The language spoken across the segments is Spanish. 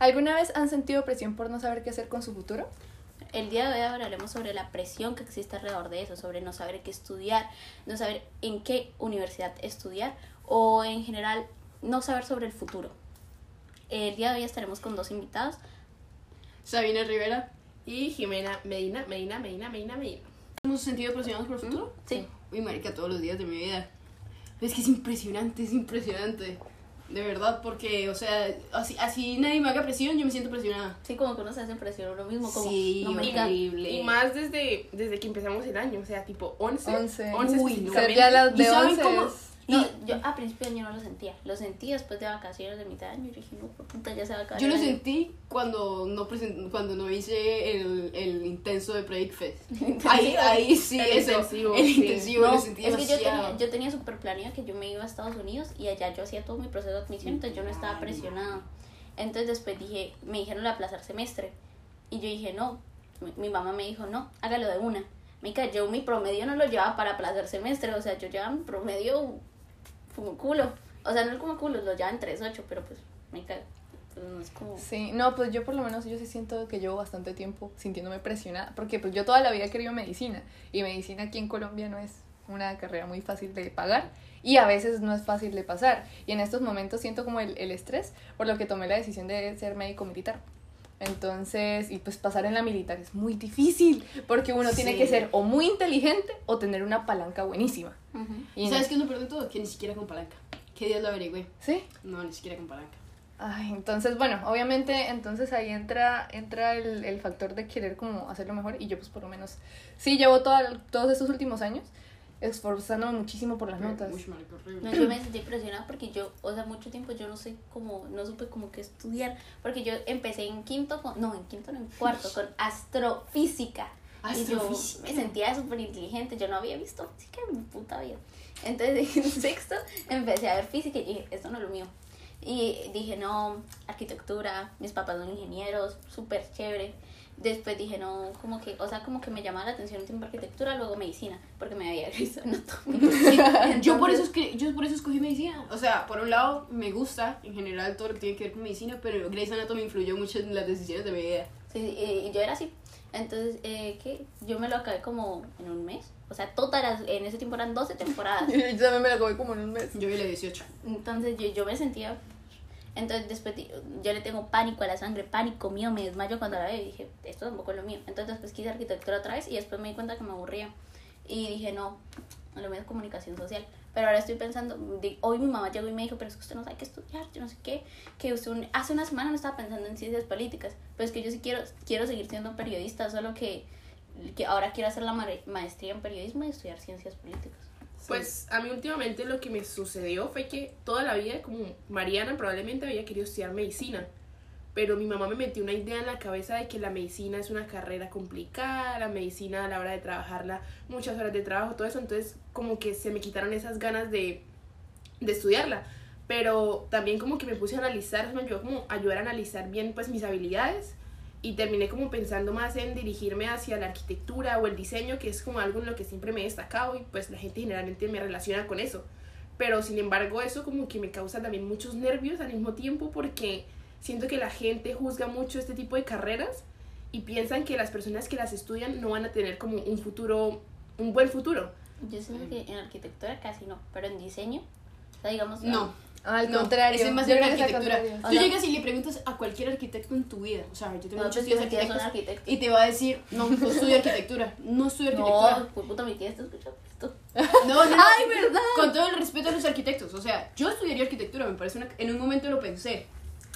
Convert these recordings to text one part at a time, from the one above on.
¿Alguna vez han sentido presión por no saber qué hacer con su futuro? El día de hoy hablaremos sobre la presión que existe alrededor de eso, sobre no saber qué estudiar, no saber en qué universidad estudiar o en general no saber sobre el futuro. El día de hoy estaremos con dos invitados. Sabina Rivera y Jimena Medina, Medina, Medina, Medina, Medina. ¿Hemos sentido presionados por el futuro? Sí. Uy, marica, todos los días de mi vida. Es que es impresionante, es impresionante. De verdad, porque, o sea, así, así nadie me haga presión, yo me siento presionada. Sí, como que uno se hace presión uno mismo, como sí, no horrible. Y más desde, desde que empezamos el año, o sea, tipo 11. 11. 11 Uy. Ser ya las ¿Y de saben 11 cómo? es- No, Y- yo a principio de año no lo sentía. Lo sentí después de vacaciones de mitad de año y dije, no, por puta, ya se va a acabar. Yo lo año. sentí cuando no present- cuando no hice el, el intenso de Predict Fest. Ahí, ahí sí, El eso. intensivo, el sí. intensivo No, lo sentí es que yo tenía, yo tenía súper planeado que yo me iba a Estados Unidos y allá yo hacía todo mi proceso de admisión, entonces yo no estaba presionada. Entonces después dije, me dijeron de aplazar semestre. Y yo dije, no. Mi, mi mamá me dijo, no, hágalo de una. Me yo mi promedio no lo llevaba para aplazar semestre, o sea, yo llevaba mi promedio como culo. O sea, no es como culo, lo llevaba en 3.8, pero pues me cago. Pues no es como... Sí, no, pues yo por lo menos yo sí siento que llevo bastante tiempo sintiéndome presionada, porque pues yo toda la vida he querido medicina y medicina aquí en Colombia no es una carrera muy fácil de pagar y a veces no es fácil de pasar y en estos momentos siento como el, el estrés por lo que tomé la decisión de ser médico militar. Entonces, y pues pasar en la militar es muy difícil porque uno tiene que ser o muy inteligente o tener una palanca buenísima. Ujú. Y ¿Sabes qué es lo peor de todo? Que ni siquiera con palanca. ¿Qué días lo averigüé? ¿Sí? No, ni siquiera con palanca. Ay, entonces, bueno, obviamente, entonces ahí entra, entra el, el factor de querer como hacerlo mejor y yo pues por lo menos, sí, llevo toda- todos estos últimos años esforzándome muchísimo por las notas. Uy, marica, horrible. No, yo me sentí presionada porque yo, o sea, mucho tiempo yo no sé cómo, no supe como que estudiar, porque yo empecé en quinto, con, no, en quinto, no, en cuarto, con astrofísica. Y yo Astrofísica. me sentía súper inteligente, yo no había visto física en mi puta vida. Entonces en sexto empecé a ver física y dije, esto no es lo mío. Y dije, no, arquitectura, mis papás son ingenieros, súper chévere. Después dije, no, como que, o sea, como que me llamaba la atención un tiempo arquitectura, luego medicina, porque me había visto anatomía. Yo por, eso Entonces, escri- yo por eso escogí medicina. O sea, por un lado, me gusta en general todo lo que tiene que ver con medicina, pero Grey's Anatomy influyó mucho en las decisiones de mi vida. Sí, y, y yo era así. Entonces, eh, ¿qué? Yo me lo acabé como en un mes. O sea, todas las, en ese tiempo eran 12 temporadas. Yo también me la acabé como en un mes. Yo vi la 18. Entonces yo, yo me sentía... Entonces después yo le tengo pánico a la sangre, pánico mío, me desmayo cuando la veo y dije, esto tampoco es lo mío. Entonces después quise arquitectura otra vez y después me di cuenta que me aburría. Y dije, no, lo mío es comunicación social. Pero ahora estoy pensando, hoy mi mamá llegó y me dijo, pero es que usted no sabe qué estudiar, yo no sé qué. Que usted hace una semana no estaba pensando en ciencias políticas. Pero es que yo sí quiero, quiero seguir siendo periodista, solo que, que ahora quiero hacer la ma- maestría en periodismo y estudiar ciencias políticas. Pues a mí últimamente lo que me sucedió fue que toda la vida, como Mariana, probablemente había querido estudiar medicina. Pero mi mamá me metió una idea en la cabeza de que la medicina es una carrera complicada, la medicina a la hora de trabajarla, muchas horas de trabajo, todo eso. Entonces, como que se me quitaron esas ganas de, de estudiarla. Pero también como que me puse a analizar, eso me ayudó como a ayudar a analizar bien pues mis habilidades y terminé como pensando más en dirigirme hacia la arquitectura o el diseño, que es como algo en lo que siempre me he destacado y pues la gente generalmente me relaciona con eso. Pero sin embargo eso como que me causa también muchos nervios al mismo tiempo porque siento que la gente juzga mucho este tipo de carreras y piensan que las personas que las estudian no van a tener como un futuro, un buen futuro. Yo siento que en arquitectura casi no, pero en diseño, o sea, digamos... No. Al no, contrario. Es más arquitectura. Tú llegas y le preguntas a cualquier arquitecto en tu vida. O sea, yo tengo No, muchos pues tíos arquitectos. arquitectos. Y te va a decir, no, no estudio arquitectura. No estudio arquitectura. No, pues puta, mi tía está escuchando esto. No, no. ¡Ay, verdad! Con todo el respeto a los arquitectos. O sea, yo estudiaría arquitectura, me parece una... En un momento lo pensé.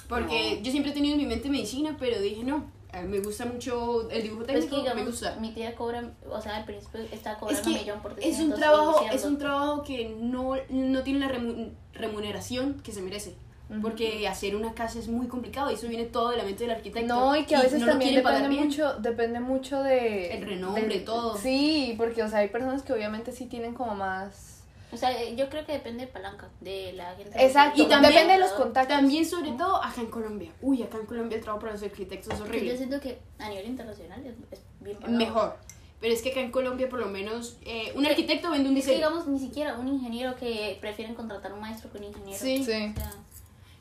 Porque yo siempre he tenido en mi mente medicina, pero dije, no. Mí Me gusta mucho el dibujo es técnico, que digamos, me gusta. mi tía cobra, o sea, al principio estaba Es cobrando un que millón por es diseño, un trabajo, es un trabajo que no, no tiene la remu- remuneración que se merece. Porque hacer una casa es muy complicado y eso viene todo de la mente del arquitecto. No, y que a veces no lo también depende mucho, depende mucho de... El renombre, todo. Sí, porque, o sea, hay personas que obviamente sí tienen como más... O sea, eh, yo creo que depende de palanca, de la gente. Exacto, Y también- depende de los contactos. También, sobre todo, acá en Colombia. Uy, acá en Colombia el trabajo para los arquitectos es Que yo horrible. siento que a nivel internacional es, bien pagado. Mejor. Pero es que acá en Colombia, por lo menos, eh, un arquitecto vende un Es que diseño. digamos, ni siquiera un ingeniero que prefieren contratar un maestro que un ingeniero. Sí. Sí. O sea,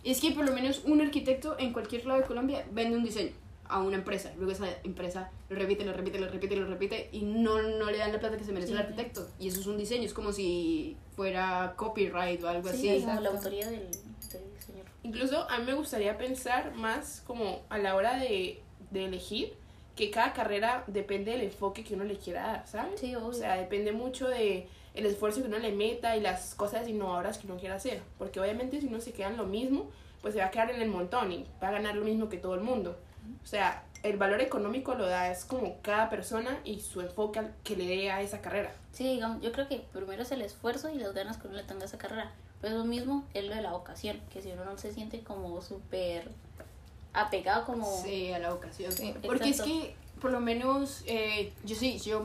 Es que por lo menos un arquitecto en cualquier lado de Colombia vende un diseño a una empresa. Luego esa empresa lo repite, lo repite, lo repite, lo repite y no, no le dan la plata que se merece el Sí. arquitecto. Y eso es un diseño, es como si fuera copyright o algo Sí, así. como la autoría del, del señor. Incluso a mí me gustaría pensar más como a la hora de, de elegir que cada carrera depende del enfoque que uno le quiera dar, ¿sabes? Sí, obvio. O sea, depende mucho de el esfuerzo que uno le meta y las cosas innovadoras que uno quiera hacer. Porque obviamente si uno se queda en lo mismo, pues se va a quedar en el montón y va a ganar lo mismo que todo el mundo. O sea, el valor económico lo da es como cada persona y su enfoque al que le dé a esa carrera. Sí, digamos, yo creo que primero es el esfuerzo y las ganas que uno le tenga a esa carrera. Pero eso mismo es lo de la vocación, que si uno no se siente como súper apegado como... Sí, a la ocasión. Sí, Porque es que, por lo menos, eh, yo sí, yo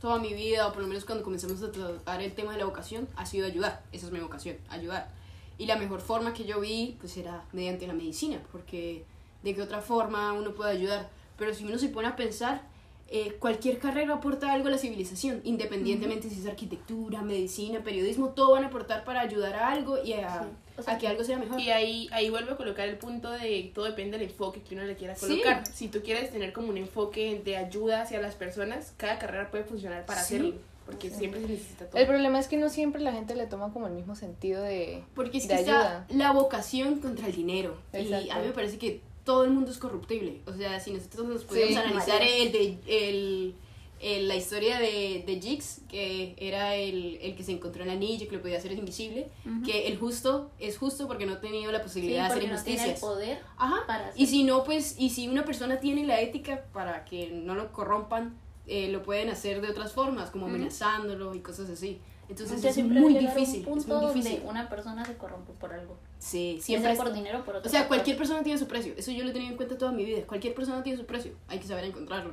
toda mi vida, o por lo menos cuando comenzamos a tratar el tema de la vocación, ha sido ayudar. Esa es mi vocación, ayudar. Y la mejor forma que yo vi, pues era mediante la medicina, porque de qué otra forma uno puede ayudar. Pero si uno se pone a pensar, eh, cualquier carrera aporta algo a la civilización, independientemente si es arquitectura, medicina, periodismo, todo van a aportar para ayudar a algo y a, Sí. O sea, a que algo sea mejor. Y ahí, ahí vuelvo a colocar el punto de todo depende del enfoque que uno le quiera Sí. colocar. Si tú quieres tener como un enfoque de ayuda hacia las personas, cada carrera puede funcionar para Sí. hacerlo. Porque siempre se necesita todo. El problema es que no siempre la gente le toma como el mismo sentido de... Porque es de que ayuda. está la vocación contra el dinero. Y a mí me parece que todo el mundo es corruptible. O sea, si nosotros nos podemos Sí. analizar el de, el, el- la historia de, de Jix, que era el, el que se encontró en el anillo, que lo podía hacer invisible, que el justo es justo porque no ha tenido la Sí, posibilidad de hacer porque no el injusticias. poder Ajá. para hacer- Y si no, pues, y si una persona tiene la ética para que no lo corrompan, eh, lo pueden hacer de otras formas, como Ujú. asiándolo y cosas así. Entonces Entonces es muy un difícil. Es muy difícil. donde una persona se corrompe por algo. Sí, Siempre siempre por es- dinero por otro O sea, factor. cualquier persona tiene su precio. Eso yo lo he tenido en cuenta toda mi vida. Cualquier persona tiene su precio. Hay que saber encontrarlo.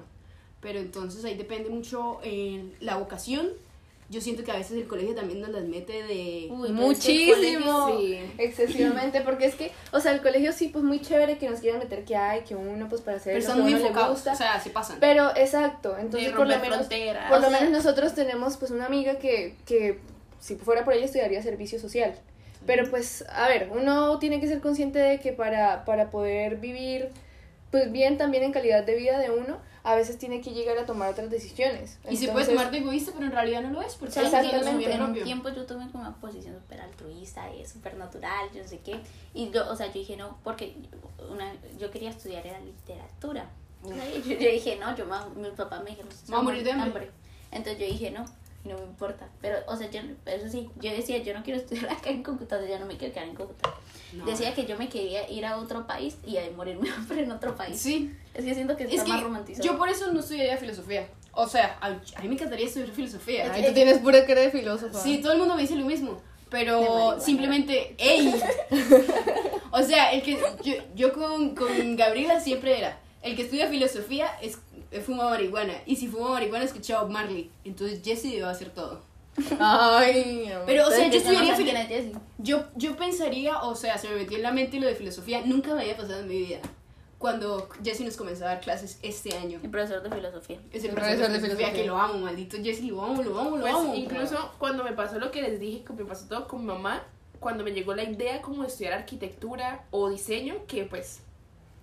Pero entonces ahí depende mucho en la vocación. Yo siento que a veces el colegio también nos las mete de... Uy, es Muchísimo. Sí. Excesivamente, porque es que, o sea, el colegio sí, pues muy chévere que nos quieran meter que hay, que uno, pues para hacer Pero a muy le gusta. O sea, se pasan. Pero, exacto, entonces por lo menos, fronteras. por lo menos nosotros tenemos pues una amiga que, que si fuera por ella estudiaría servicio social. Pero pues, a ver, uno tiene que ser consciente de que para, para poder vivir pues bien también en calidad de vida de uno, a veces tiene que llegar a tomar otras decisiones. y se puede Entonces, tomar de egoísta, pero en realidad no lo es. Porque Exactamente. en un tiempo yo tomé como una posición súper altruista, y súper natural, yo no sé qué. Y yo, o sea, yo dije no, porque una, yo quería estudiar era literatura. Yo, yo dije no, yo mi papá me dijo, Me voy a morir de hambre. Entonces yo dije no, y no me importa. Pero, o sea, yo, eso sí, yo decía, yo no quiero estudiar acá en Cúcuta, yo no me quiero quedar en Cúcuta. No. Decía que yo me quería ir a otro país y a morirme hambre en otro país. Sí. Es que siento que está Es que más romantizado. yo por eso no estudiaría filosofía. O sea, a, a mí me encantaría estudiar filosofía. Ay, tú tienes pura cara de filósofo. Sí, todo el mundo me dice lo mismo. Pero simplemente, ¡ey! o sea, el que yo, yo con, con Gabriela siempre era, el que estudia filosofía es, fuma marihuana. Y si fuma marihuana escucha Bob Marley. Entonces Jesse debe hacer todo. Ay, Pero, o sea, yo estudiaría sé quién filo- es Jessie. yo, yo pensaría, o sea, se me metió en la mente lo de filosofía. Nunca me había pasado en mi vida. Cuando Jesse nos comenzó a dar clases este año. El profesor de filosofía. Es el El profesor de profesor de filosofía que filosofía. lo amo, maldito Jesse, lo amo, lo amo, lo Pues amo. incluso cuando me pasó lo que les dije, que me pasó todo con mi mamá, cuando me llegó la idea como de estudiar arquitectura o diseño, que pues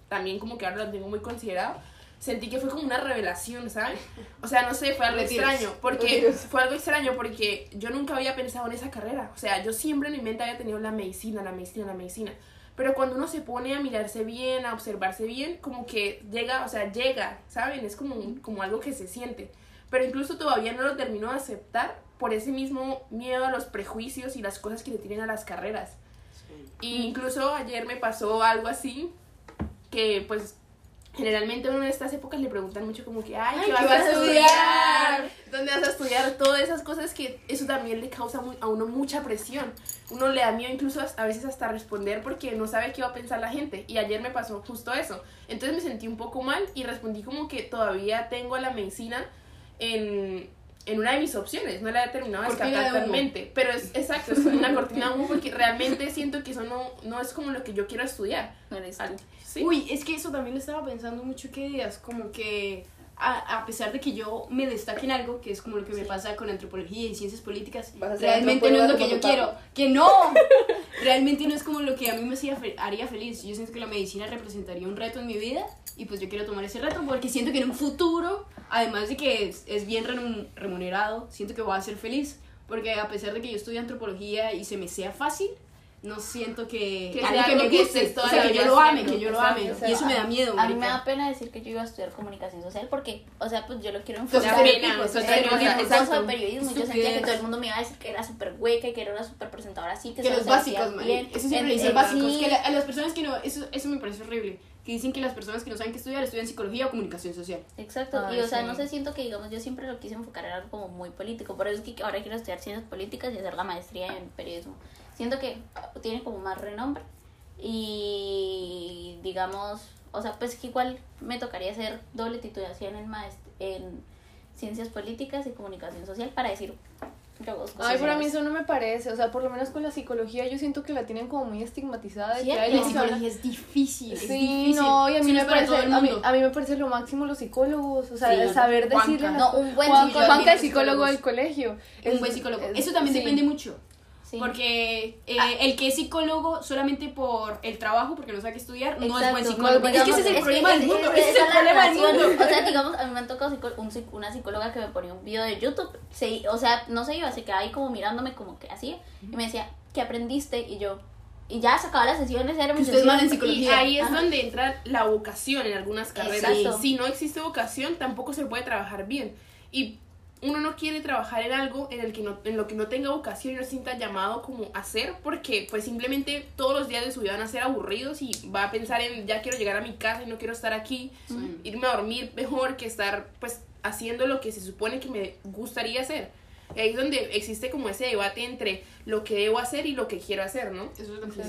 también como que ahora lo tengo muy considerado, sentí que fue como una revelación, ¿sabes? O sea, no sé, fue algo Retiros. extraño, porque Retiros. fue algo extraño porque yo nunca había pensado en esa carrera, o sea, yo siempre en mi mente había tenido la medicina, la medicina, la medicina. Pero cuando uno se pone a mirarse bien, a observarse bien, como que llega, o sea, llega, ¿saben? Es como, un- como algo que se siente. Pero incluso todavía no lo termino de aceptar por ese mismo miedo a los prejuicios y las cosas que le tienen a las carreras. Y incluso ayer me pasó algo así, que pues generalmente uno en estas épocas le preguntan mucho como que, ay, Ay, ¿qué vas a estudiar? ¿Dónde vas a estudiar? Todas esas cosas que eso también le causa mu- a uno mucha presión. Uno le da miedo incluso a veces hasta responder porque no sabe qué va a pensar la gente. Y ayer me pasó justo eso. Entonces me sentí un poco mal y respondí como que todavía tengo la medicina en, en una de mis opciones. No la he terminado de humo. totalmente. Pero es exacto, es una cortina de humo porque realmente siento que eso no, no es como lo que yo quiero estudiar. No eres tú. Sí. Uy, es que eso también lo estaba pensando mucho que días, como que a, a pesar de que yo me destaque en algo, que es como lo que me Sí. pasa con antropología y ciencias políticas, realmente no es lo que yo quiero. Que no, realmente no es como lo que a mí me haría feliz. Yo siento que la medicina representaría un reto en mi vida y pues yo quiero tomar ese reto porque siento que en un futuro, además de que es, es bien remunerado, siento que voy a ser feliz. Porque a pesar de que yo estudio antropología y se me sea fácil, no siento que, Que algo que me que guste, toda o sea, que yo lo ame, que yo lo ame. o sea, y eso me da miedo. A mí me da pena decir que yo iba a estudiar comunicación social porque, o sea, pues yo lo quiero enfocar en pues, o sea, en de periodismo. y Yo sentía que todo el mundo me iba a decir que era súper hueca y que era una súper presentadora así, que, que los básicos, man. bien. Eso siempre En- dicen en- básicos. Que a las personas que no, eso, eso me parece horrible. Que dicen que las personas que no saben qué estudiar estudian psicología o comunicación social. Exacto, Ay, y o sea, no sé, siento que digamos, yo siempre lo quise enfocar en algo como muy político, por eso es que ahora quiero estudiar ciencias políticas y hacer la maestría en periodismo. Siento que tiene como más renombre y digamos, o sea, pues que igual me tocaría hacer doble titulación en maest en ciencias políticas y comunicación social para decir Ay, pero a mí eso no me parece, o sea, por lo menos con la psicología yo siento que la tienen como muy estigmatizada. de que, La hablan- psicología es difícil. es Sí, difícil. no, y a mí, no me es parece, el a, mí, a mí me parecen lo máximo los psicólogos, o sea, Sí, saber Juanca. decirle... No, un buen Juan- psicólogo. Juanca es psicólogo del colegio. un Es- buen psicólogo. es- Eso también sí. depende mucho. Sí. Porque eh, el que es psicólogo solamente por el trabajo, porque no sabe qué estudiar, no es Exacto. buen psicólogo. No, es que ese es el digamos, problema del es- mundo. es- Ese es el problema del mundo. O sea, digamos, a mí me han tocado un psic- una psicóloga que me ponía un video de YouTube. Se, o sea, no se iba, se quedaba ahí como mirándome como que así. Y me decía, ¿qué aprendiste? Y yo, y ya se acababa las sesiones, era mi Que van en sesión. Y psicología. ahí es Ajá. donde entra la vocación en algunas carreras. Exacto. Si no existe vocación, tampoco se puede trabajar bien. Y uno no quiere trabajar en algo en el que no, en lo que no tenga vocación y no se sienta llamado como hacer, porque pues simplemente todos los días de su vida van a ser aburridos y va a pensar en ya quiero llegar a mi casa y no quiero estar aquí, Sí. irme a dormir mejor que estar pues haciendo lo que se supone que me gustaría hacer. Y ahí es donde existe como ese debate entre lo que debo hacer y lo que quiero hacer, ¿no? Eso es lo que.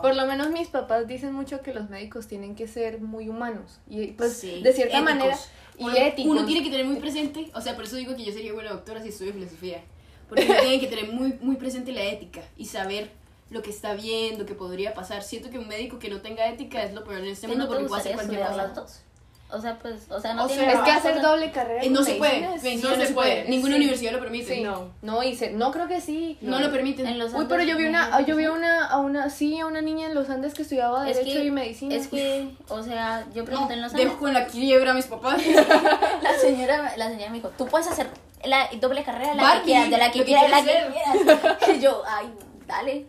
Por lo menos mis papás dicen mucho que los médicos tienen que ser muy humanos y pues Sí, de cierta éticos. manera y uno, éticos. uno tiene que tener muy presente, o sea, por eso digo que yo sería buena doctora si estudio filosofía. Porque uno tiene que tener muy, muy presente la ética y saber lo que está bien, lo que podría pasar. Siento que un médico que no tenga ética es lo peor en este ¿Sí mundo ¿No te porque puede hacer cualquier cosa. O sea, pues, o sea, no O tiene sea, es que hacer doble carrera Eh, no se puede, no no se se puede, ninguna sí. universidad lo permite. Sí. No. No, hice, no creo que sí. No lo permiten. En los Uy, pero yo vi Andes, una, yo vi a una, a una, sí, a una niña en los Andes que estudiaba Es derecho que- y medicina. Es que, o sea, yo No, pregunté en los Andes. dejo con la quiebra a mis papás. La señora, la señora me dijo, tú puedes hacer la doble carrera, la Barbie, que quieras, de la que quieras, la que quieras. Y yo, ay, dale.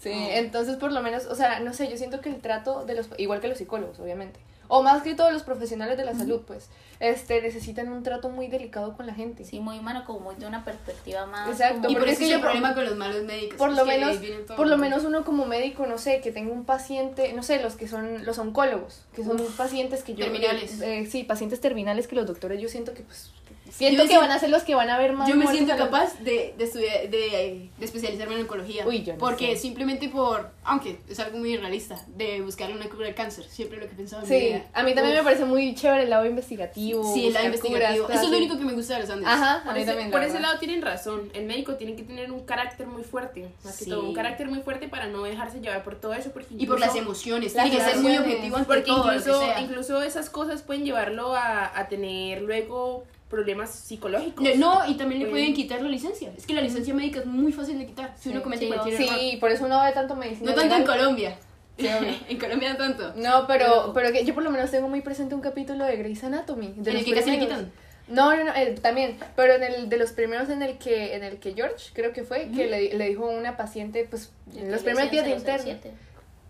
Sí, entonces por lo menos, o sea, no sé, yo siento que el trato de los, igual que los psicólogos, obviamente, o más que todos los profesionales de la salud, pues, este, necesitan un trato muy delicado con la gente. Sí, muy humano, como muy de una perspectiva más. Exacto, como- y por eso es el problema con los malos médicos. Lo menos, por lo menos uno como médico, no sé, que tenga un paciente, no sé, los que son los oncólogos, que son pacientes que yo terminales. eh, sí, pacientes terminales que los doctores yo siento que pues siento que van a ser los que van a ver más Yo me siento a los- capaz de, de estudiar, de, de especializarme en oncología. Uy, yo no Porque sé. simplemente por, aunque es algo muy realista, de buscar una cura del cáncer. Siempre lo que he pensado en mi Sí, vida. a mí también Uf. me parece muy chévere el lado investigativo. Sí, el lado investigativo. curas, Eso es lo único que me gusta de los Andes. Ajá, a Por, mí ese, también. por ese lado tienen razón. El médico tiene que tener un carácter muy fuerte, más que Sí. todo, un carácter muy fuerte para no dejarse llevar por todo eso. Porque Y por las emociones. Las Tiene que ser muy objetivo Porque todo, incluso, incluso esas cosas pueden llevarlo a, a tener luego problemas psicológicos. No, no, y también le Pueden- quitar la licencia. Es que la licencia médica es muy fácil de quitar. Si uno comete Sí, cualquier error. Sí, por eso uno ve tanto medicina. No tanto en. Colombia. Sí, en Colombia no tanto. No, pero, Pero- que yo por lo menos tengo muy presente un capítulo de Grey's Anatomy. De ¿En los el que casi le quitan? No, no, no, eh, también, pero en el de los primeros en el que en el que George, creo que fue, que le, le dijo a una paciente, pues, en los primeros días de interno.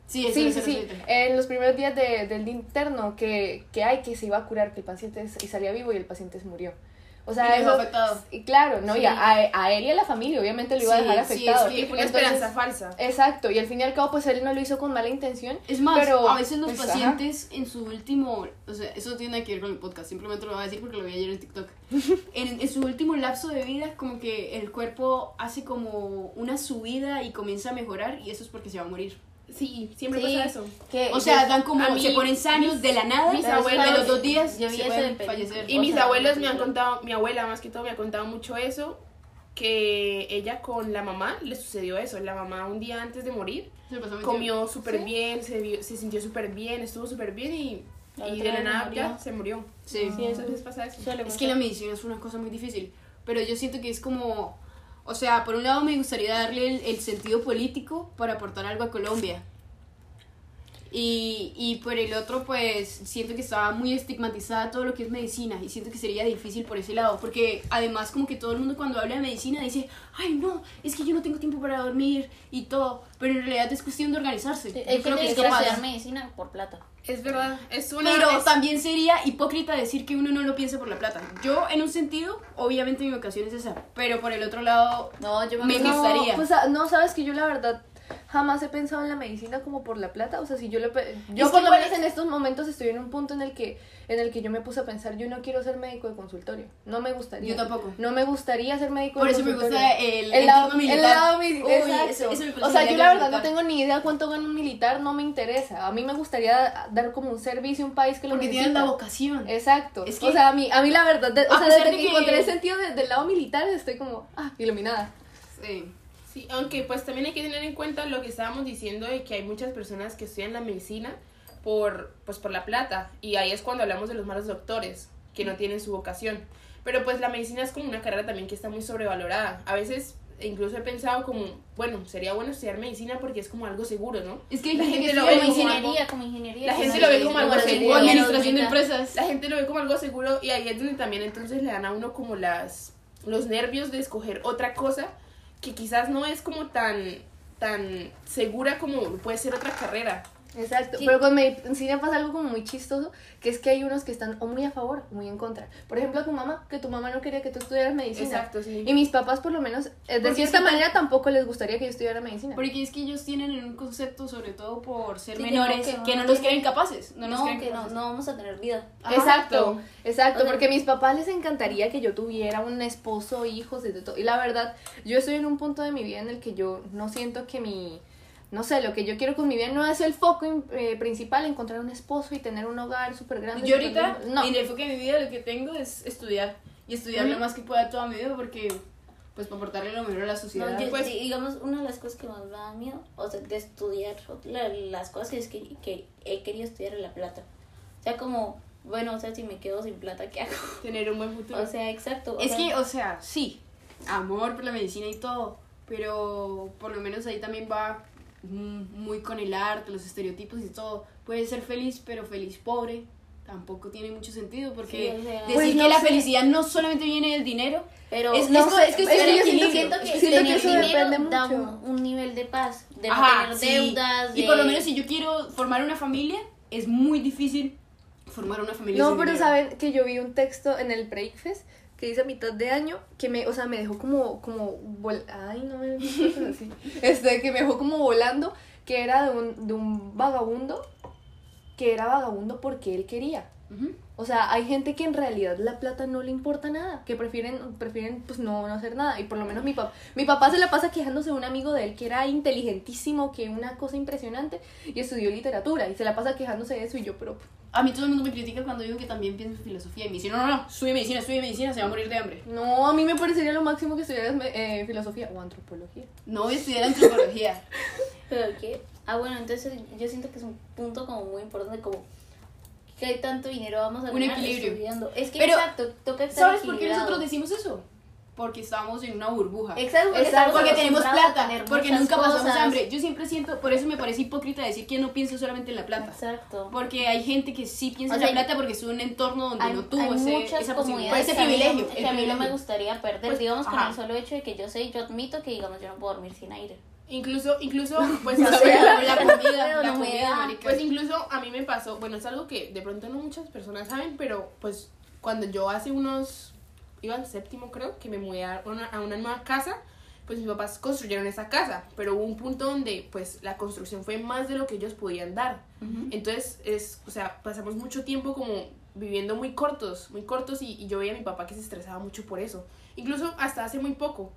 Sí, Sí, es sí, sí. 007. En los primeros días de, del interno que, que hay que se iba a curar, que el paciente es- y salía vivo y el paciente se murió. O Y sea, dejó eso, afectado. y claro, ¿no? Sí. Y a, a él y a la familia, obviamente lo iba a Sí, dejar sí, afectado. es Y fue una Entonces, esperanza falsa. Exacto, y al fin y al cabo, pues él no lo hizo con mala intención. Es más, pero, a veces los pues, ajá. pacientes en su último, o sea, eso tiene que ver con el podcast, simplemente lo voy a decir porque lo vi ayer en TikTok. En, en su último lapso de vida, como que el cuerpo hace como una subida y comienza a mejorar y eso es porque se va a morir. Sí, siempre Sí. pasa eso. Que O sea, dan como, a mí- se ponen sanos de la nada, mis abuelos- a los dos días yo vi se eso pueden de película. fallecer. Y O mis sea, abuelos me han contado, mi abuela más que todo me ha contado mucho eso, que ella con la mamá le sucedió eso. La mamá un día antes de morir comió súper ¿Sí? bien, se, vio- se sintió súper bien, estuvo súper bien y La y de la nada murió. ya se murió. Sí. Sí, Eso les pasa eso. Es que la medicina es una cosa muy difícil, pero yo siento que es como, o sea, por un lado me gustaría darle el, el sentido político para aportar algo a Colombia. Y, y por el otro, pues siento que estaba muy estigmatizada todo lo que es medicina y siento que sería difícil por ese lado, porque además como que todo el mundo cuando habla de medicina dice, ay no, es que yo no tengo tiempo para dormir y todo, pero en realidad es cuestión de organizarse. Sí, Yo creo que que es capaz. estudiar medicina por plata. Es verdad, es una... Pero es- también sería hipócrita decir que uno no lo piensa por la plata. Yo, en un sentido, obviamente mi vocación es esa. Pero por el otro lado, No, yo me, Me gustaría. No, pues, ah, no, sabes que yo la verdad jamás he pensado en la medicina como por la plata, o sea, si yo lo yo por lo menos en estos momentos estoy en un punto en el que en el que yo me puse a pensar, yo no quiero ser médico de consultorio, no me gustaría. Yo tampoco. No me gustaría ser médico por de eso me consultorio. gusta el, el lado, entorno el militar. lado Uy, eso- eso parece o sea, yo la verdad no militar. tengo ni idea cuánto gana un militar, no me interesa. A mí me gustaría dar como un servicio a un país que lo Porque necesita. tienen la vocación. Exacto. Es o que- sea, a mí, a mí la verdad, de- o sea, desde de que, que- encontré el sentido de- del lado militar, estoy como, ah, iluminada. Sí. Sí, aunque pues también hay que tener en cuenta lo que estábamos diciendo de que hay muchas personas que estudian la medicina por pues por la plata y ahí es cuando hablamos de los malos doctores que no tienen su vocación. Pero pues la medicina es como una carrera también que está muy sobrevalorada. A veces incluso he pensado como, bueno, sería bueno estudiar medicina porque es como algo seguro, ¿no? Es que La gente lo ve Como ingeniería, como ingeniería. La gente lo ve como algo seguro. administración de empresas. La gente lo ve como algo seguro y ahí es donde también entonces le dan a uno como las los nervios de escoger otra cosa que quizás no es como tan tan segura como puede ser otra carrera. Exacto, Sí. pero con medicina pasa algo como muy chistoso, que es que hay unos que están o muy a favor o muy en contra. Por ejemplo, tu mamá, que tu mamá no quería que tú estudiaras medicina. Exacto, sí. Y mis papás, por lo menos, eh, de Porque cierta que- manera, tampoco les gustaría que yo estudiara medicina. Porque es que ellos tienen un concepto, sobre todo por ser Sí, que menores, no, que que no, no los tienen- creen capaces. No, No, creen que no, capaces. no vamos a tener vida. Ajá. Exacto, exacto, O sea- porque a mis papás les encantaría que yo tuviera un esposo, hijos, de todo. Y la verdad, yo estoy en un punto de mi vida en el que yo no siento que mi, no sé, lo que yo quiero con mi vida no es el foco in- eh, principal, encontrar un esposo y tener un hogar súper grande. Yo ahorita, no. el enfoque de mi vida, lo que tengo es estudiar. Y estudiar lo más que pueda toda mi vida porque, pues, para aportarle lo mejor a la No, sociedad. yo- pues- di- digamos, una de las cosas que más me da miedo, o sea, de estudiar, la- las cosas que, es que, que he querido estudiar es la plata. O sea, como, bueno, o sea, si me quedo sin plata, ¿qué hago? Tener un buen futuro. O sea, exacto. o Es sea, que, o sea, sí, amor por la medicina y todo, pero por lo menos ahí también va muy con el arte, los estereotipos y todo. Puedes ser feliz, pero feliz pobre tampoco tiene mucho sentido porque Sí, o sea- decir Pues no que la sé. felicidad no solamente viene del dinero, pero es- no esto- sé, es que es estoy que yo siento que Siento que eso dinero depende da mucho. un, un nivel de paz, de no tener sí. deudas. Y por lo menos si yo quiero formar una familia, es muy difícil formar una familia. No, sin pero dinero. saben que yo vi un texto en el Breakfast que dice a mitad de año que me, o sea, me dejó como, como, vol- ay, no me así, este, que me dejó como volando, que era de un, de un vagabundo, que era vagabundo porque él quería. O sea, hay gente que en realidad la plata no le importa nada, que prefieren, prefieren pues no, no hacer nada. Y por lo menos mi papá, mi papá se la pasa quejándose de un amigo de él que era inteligentísimo, que una cosa impresionante, y estudió literatura, y se la pasa quejándose de eso, y yo, pero A mí todo el mundo me critica cuando digo que también pienso en filosofía y me dicen, no, no, no, estudie medicina, estudie medicina, se va a morir de hambre. No, a mí me parecería lo máximo que estudiaras eh, filosofía o antropología. No voy a estudiar antropología. Pero qué. Ah, bueno, entonces yo siento que es un punto como muy importante, como qué tanto dinero vamos a Un ganar equilibrio. estudiando. Es que Pero, exacto, toca estar ¿Sabes por qué nosotros decimos eso? Porque estamos en una burbuja. Exacto, porque, Exacto, Porque tenemos plata, porque nunca pasamos hambre. Yo siempre siento, por eso me parece hipócrita decir que no pienso solamente en la plata. Exacto. Porque hay gente que sí piensa O en la plata porque estuvo en un entorno donde Hay, no tuvo ese, esa posibilidad. Ese privilegio. que a mí no me gustaría perder, Pues, digamos, con ajá. el solo hecho de que yo sé, yo admito que, digamos, yo no puedo dormir sin aire. Incluso, incluso, pues, la comida, la comida. Pues incluso a mí me pasó, bueno, es algo que de pronto no muchas personas saben, pero pues cuando yo hace unos, iba al séptimo creo, que me mudé a una, a una nueva casa, pues mis papás construyeron esa casa, pero hubo un punto donde pues la construcción fue más de lo que ellos podían dar. Entonces, es, o sea, pasamos mucho tiempo como viviendo muy cortos, muy cortos y, y yo veía a mi papá que se estresaba mucho por eso, incluso hasta hace muy poco.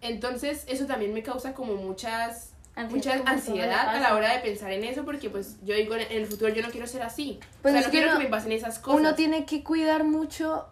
Entonces, eso también me causa como muchas Ansiedad, mucha ansiedad a la hora de pensar en eso porque pues yo digo en el futuro yo no quiero ser así Pues o sea es no que quiero uno- que me pasen esas cosas Uno tiene que cuidar mucho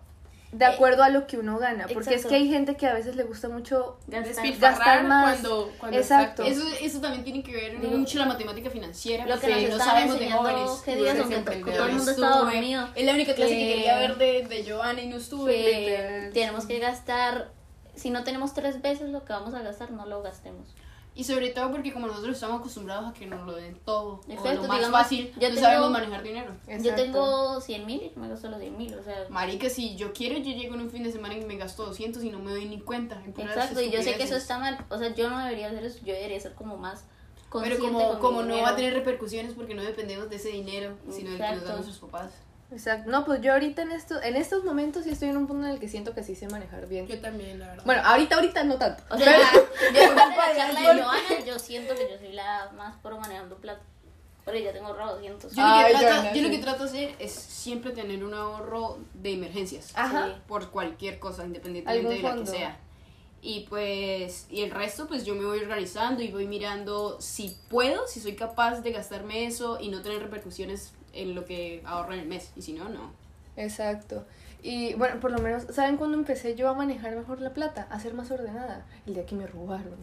de acuerdo a lo que uno gana. Porque es Exacto. que hay gente que a veces le gusta mucho Gastar. Gastar más. cuando, cuando Exacto. Eso, eso también tiene que ver Digo, mucho la matemática financiera. lo que nos no sabemos de jóvenes. qué días yo todo el no mundo estaba dormido. Es la única clase que, Que- quería ver de, de Giovanna y no estuve. que tenemos que gastar, si no tenemos tres veces lo que vamos a gastar, no lo gastemos. Y sobre todo porque como nosotros estamos acostumbrados a que nos lo den todo, o Exacto, lo más digamos, fácil, yo no tengo- sabemos manejar dinero. Yo Exacto. tengo 100 mil y yo me gasto los 10 mil, o sea... Marica, si yo quiero, yo llego en un fin de semana y me gasto 200 y no me doy ni cuenta. Exacto, y yo sé que eso está mal, o sea, yo no debería hacer eso, yo debería ser como más Pero consciente como, con como mi no dinero. va a tener repercusiones porque no dependemos de ese dinero, sino del que nos Exacto. dan nuestros papás. Exacto. No, pues yo ahorita en, esto, en estos momentos sí estoy en un punto en el que siento que sí sé manejar bien. Yo también, la verdad. Bueno, ahorita, ahorita no tanto. O sea, después de la charla de Joana, yo siento que yo soy la más pro manejando plata. Porque ya tengo ahorrado 200. Yo, lo, Ay, que trato, Joana, yo lo sí. que trato de hacer es siempre tener un ahorro de emergencias. Ajá. Sí. Por cualquier cosa, independientemente de la fondo. que sea. Y pues, y el resto, pues yo me voy organizando y voy mirando si puedo, si soy capaz de gastarme eso y no tener repercusiones en lo que ahorro en el mes. Y si no, no. Exacto. Y bueno, por lo menos, ¿saben cuándo empecé yo a manejar mejor la plata? A ser más ordenada. El día que me robaron.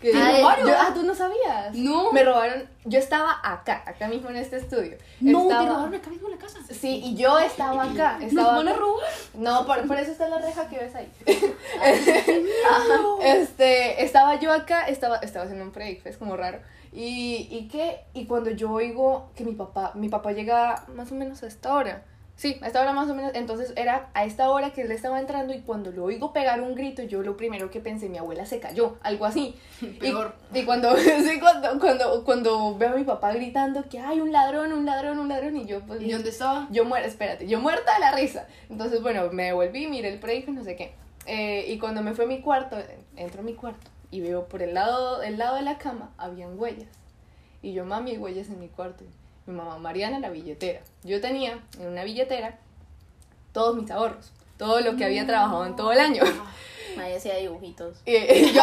Que- ¿Te robaron? Yo- ah, tú no sabías. No. Me robaron. Yo estaba acá, acá mismo en este estudio. No, Estaba- te robaron acá mismo en la casa. Sí, y yo estaba acá. ¿Nos Estaba van a robar? No, por, por eso está la reja que ves ahí. este, estaba yo acá, estaba, estaba haciendo un break, es como raro. Y, y qué, y cuando yo oigo que mi papá, mi papá llega más o menos a esta hora. Sí, a esta hora más o menos. Entonces era a esta hora que él estaba entrando y cuando lo oigo pegar un grito, yo lo primero que pensé, mi abuela se cayó, algo así. Y- Peor. Y, cuando, sí, cuando, cuando, cuando veo a mi papá gritando que hay un ladrón, un ladrón, un ladrón, y yo pues... ¿Y dónde estaba? Yo muerta, espérate, yo muerta de la risa. Entonces, bueno, me devolví, miré el break y no sé qué. Eh, y cuando me fue a mi cuarto, entro a mi cuarto y veo por el lado, el lado de la cama habían huellas. Y yo, mami, hay huellas en mi cuarto. Mi mamá, Mariana, la billetera. Yo tenía en una billetera todos mis ahorros, todo lo que había trabajado en todo el año. Nadie hacía dibujitos. Y, y yo,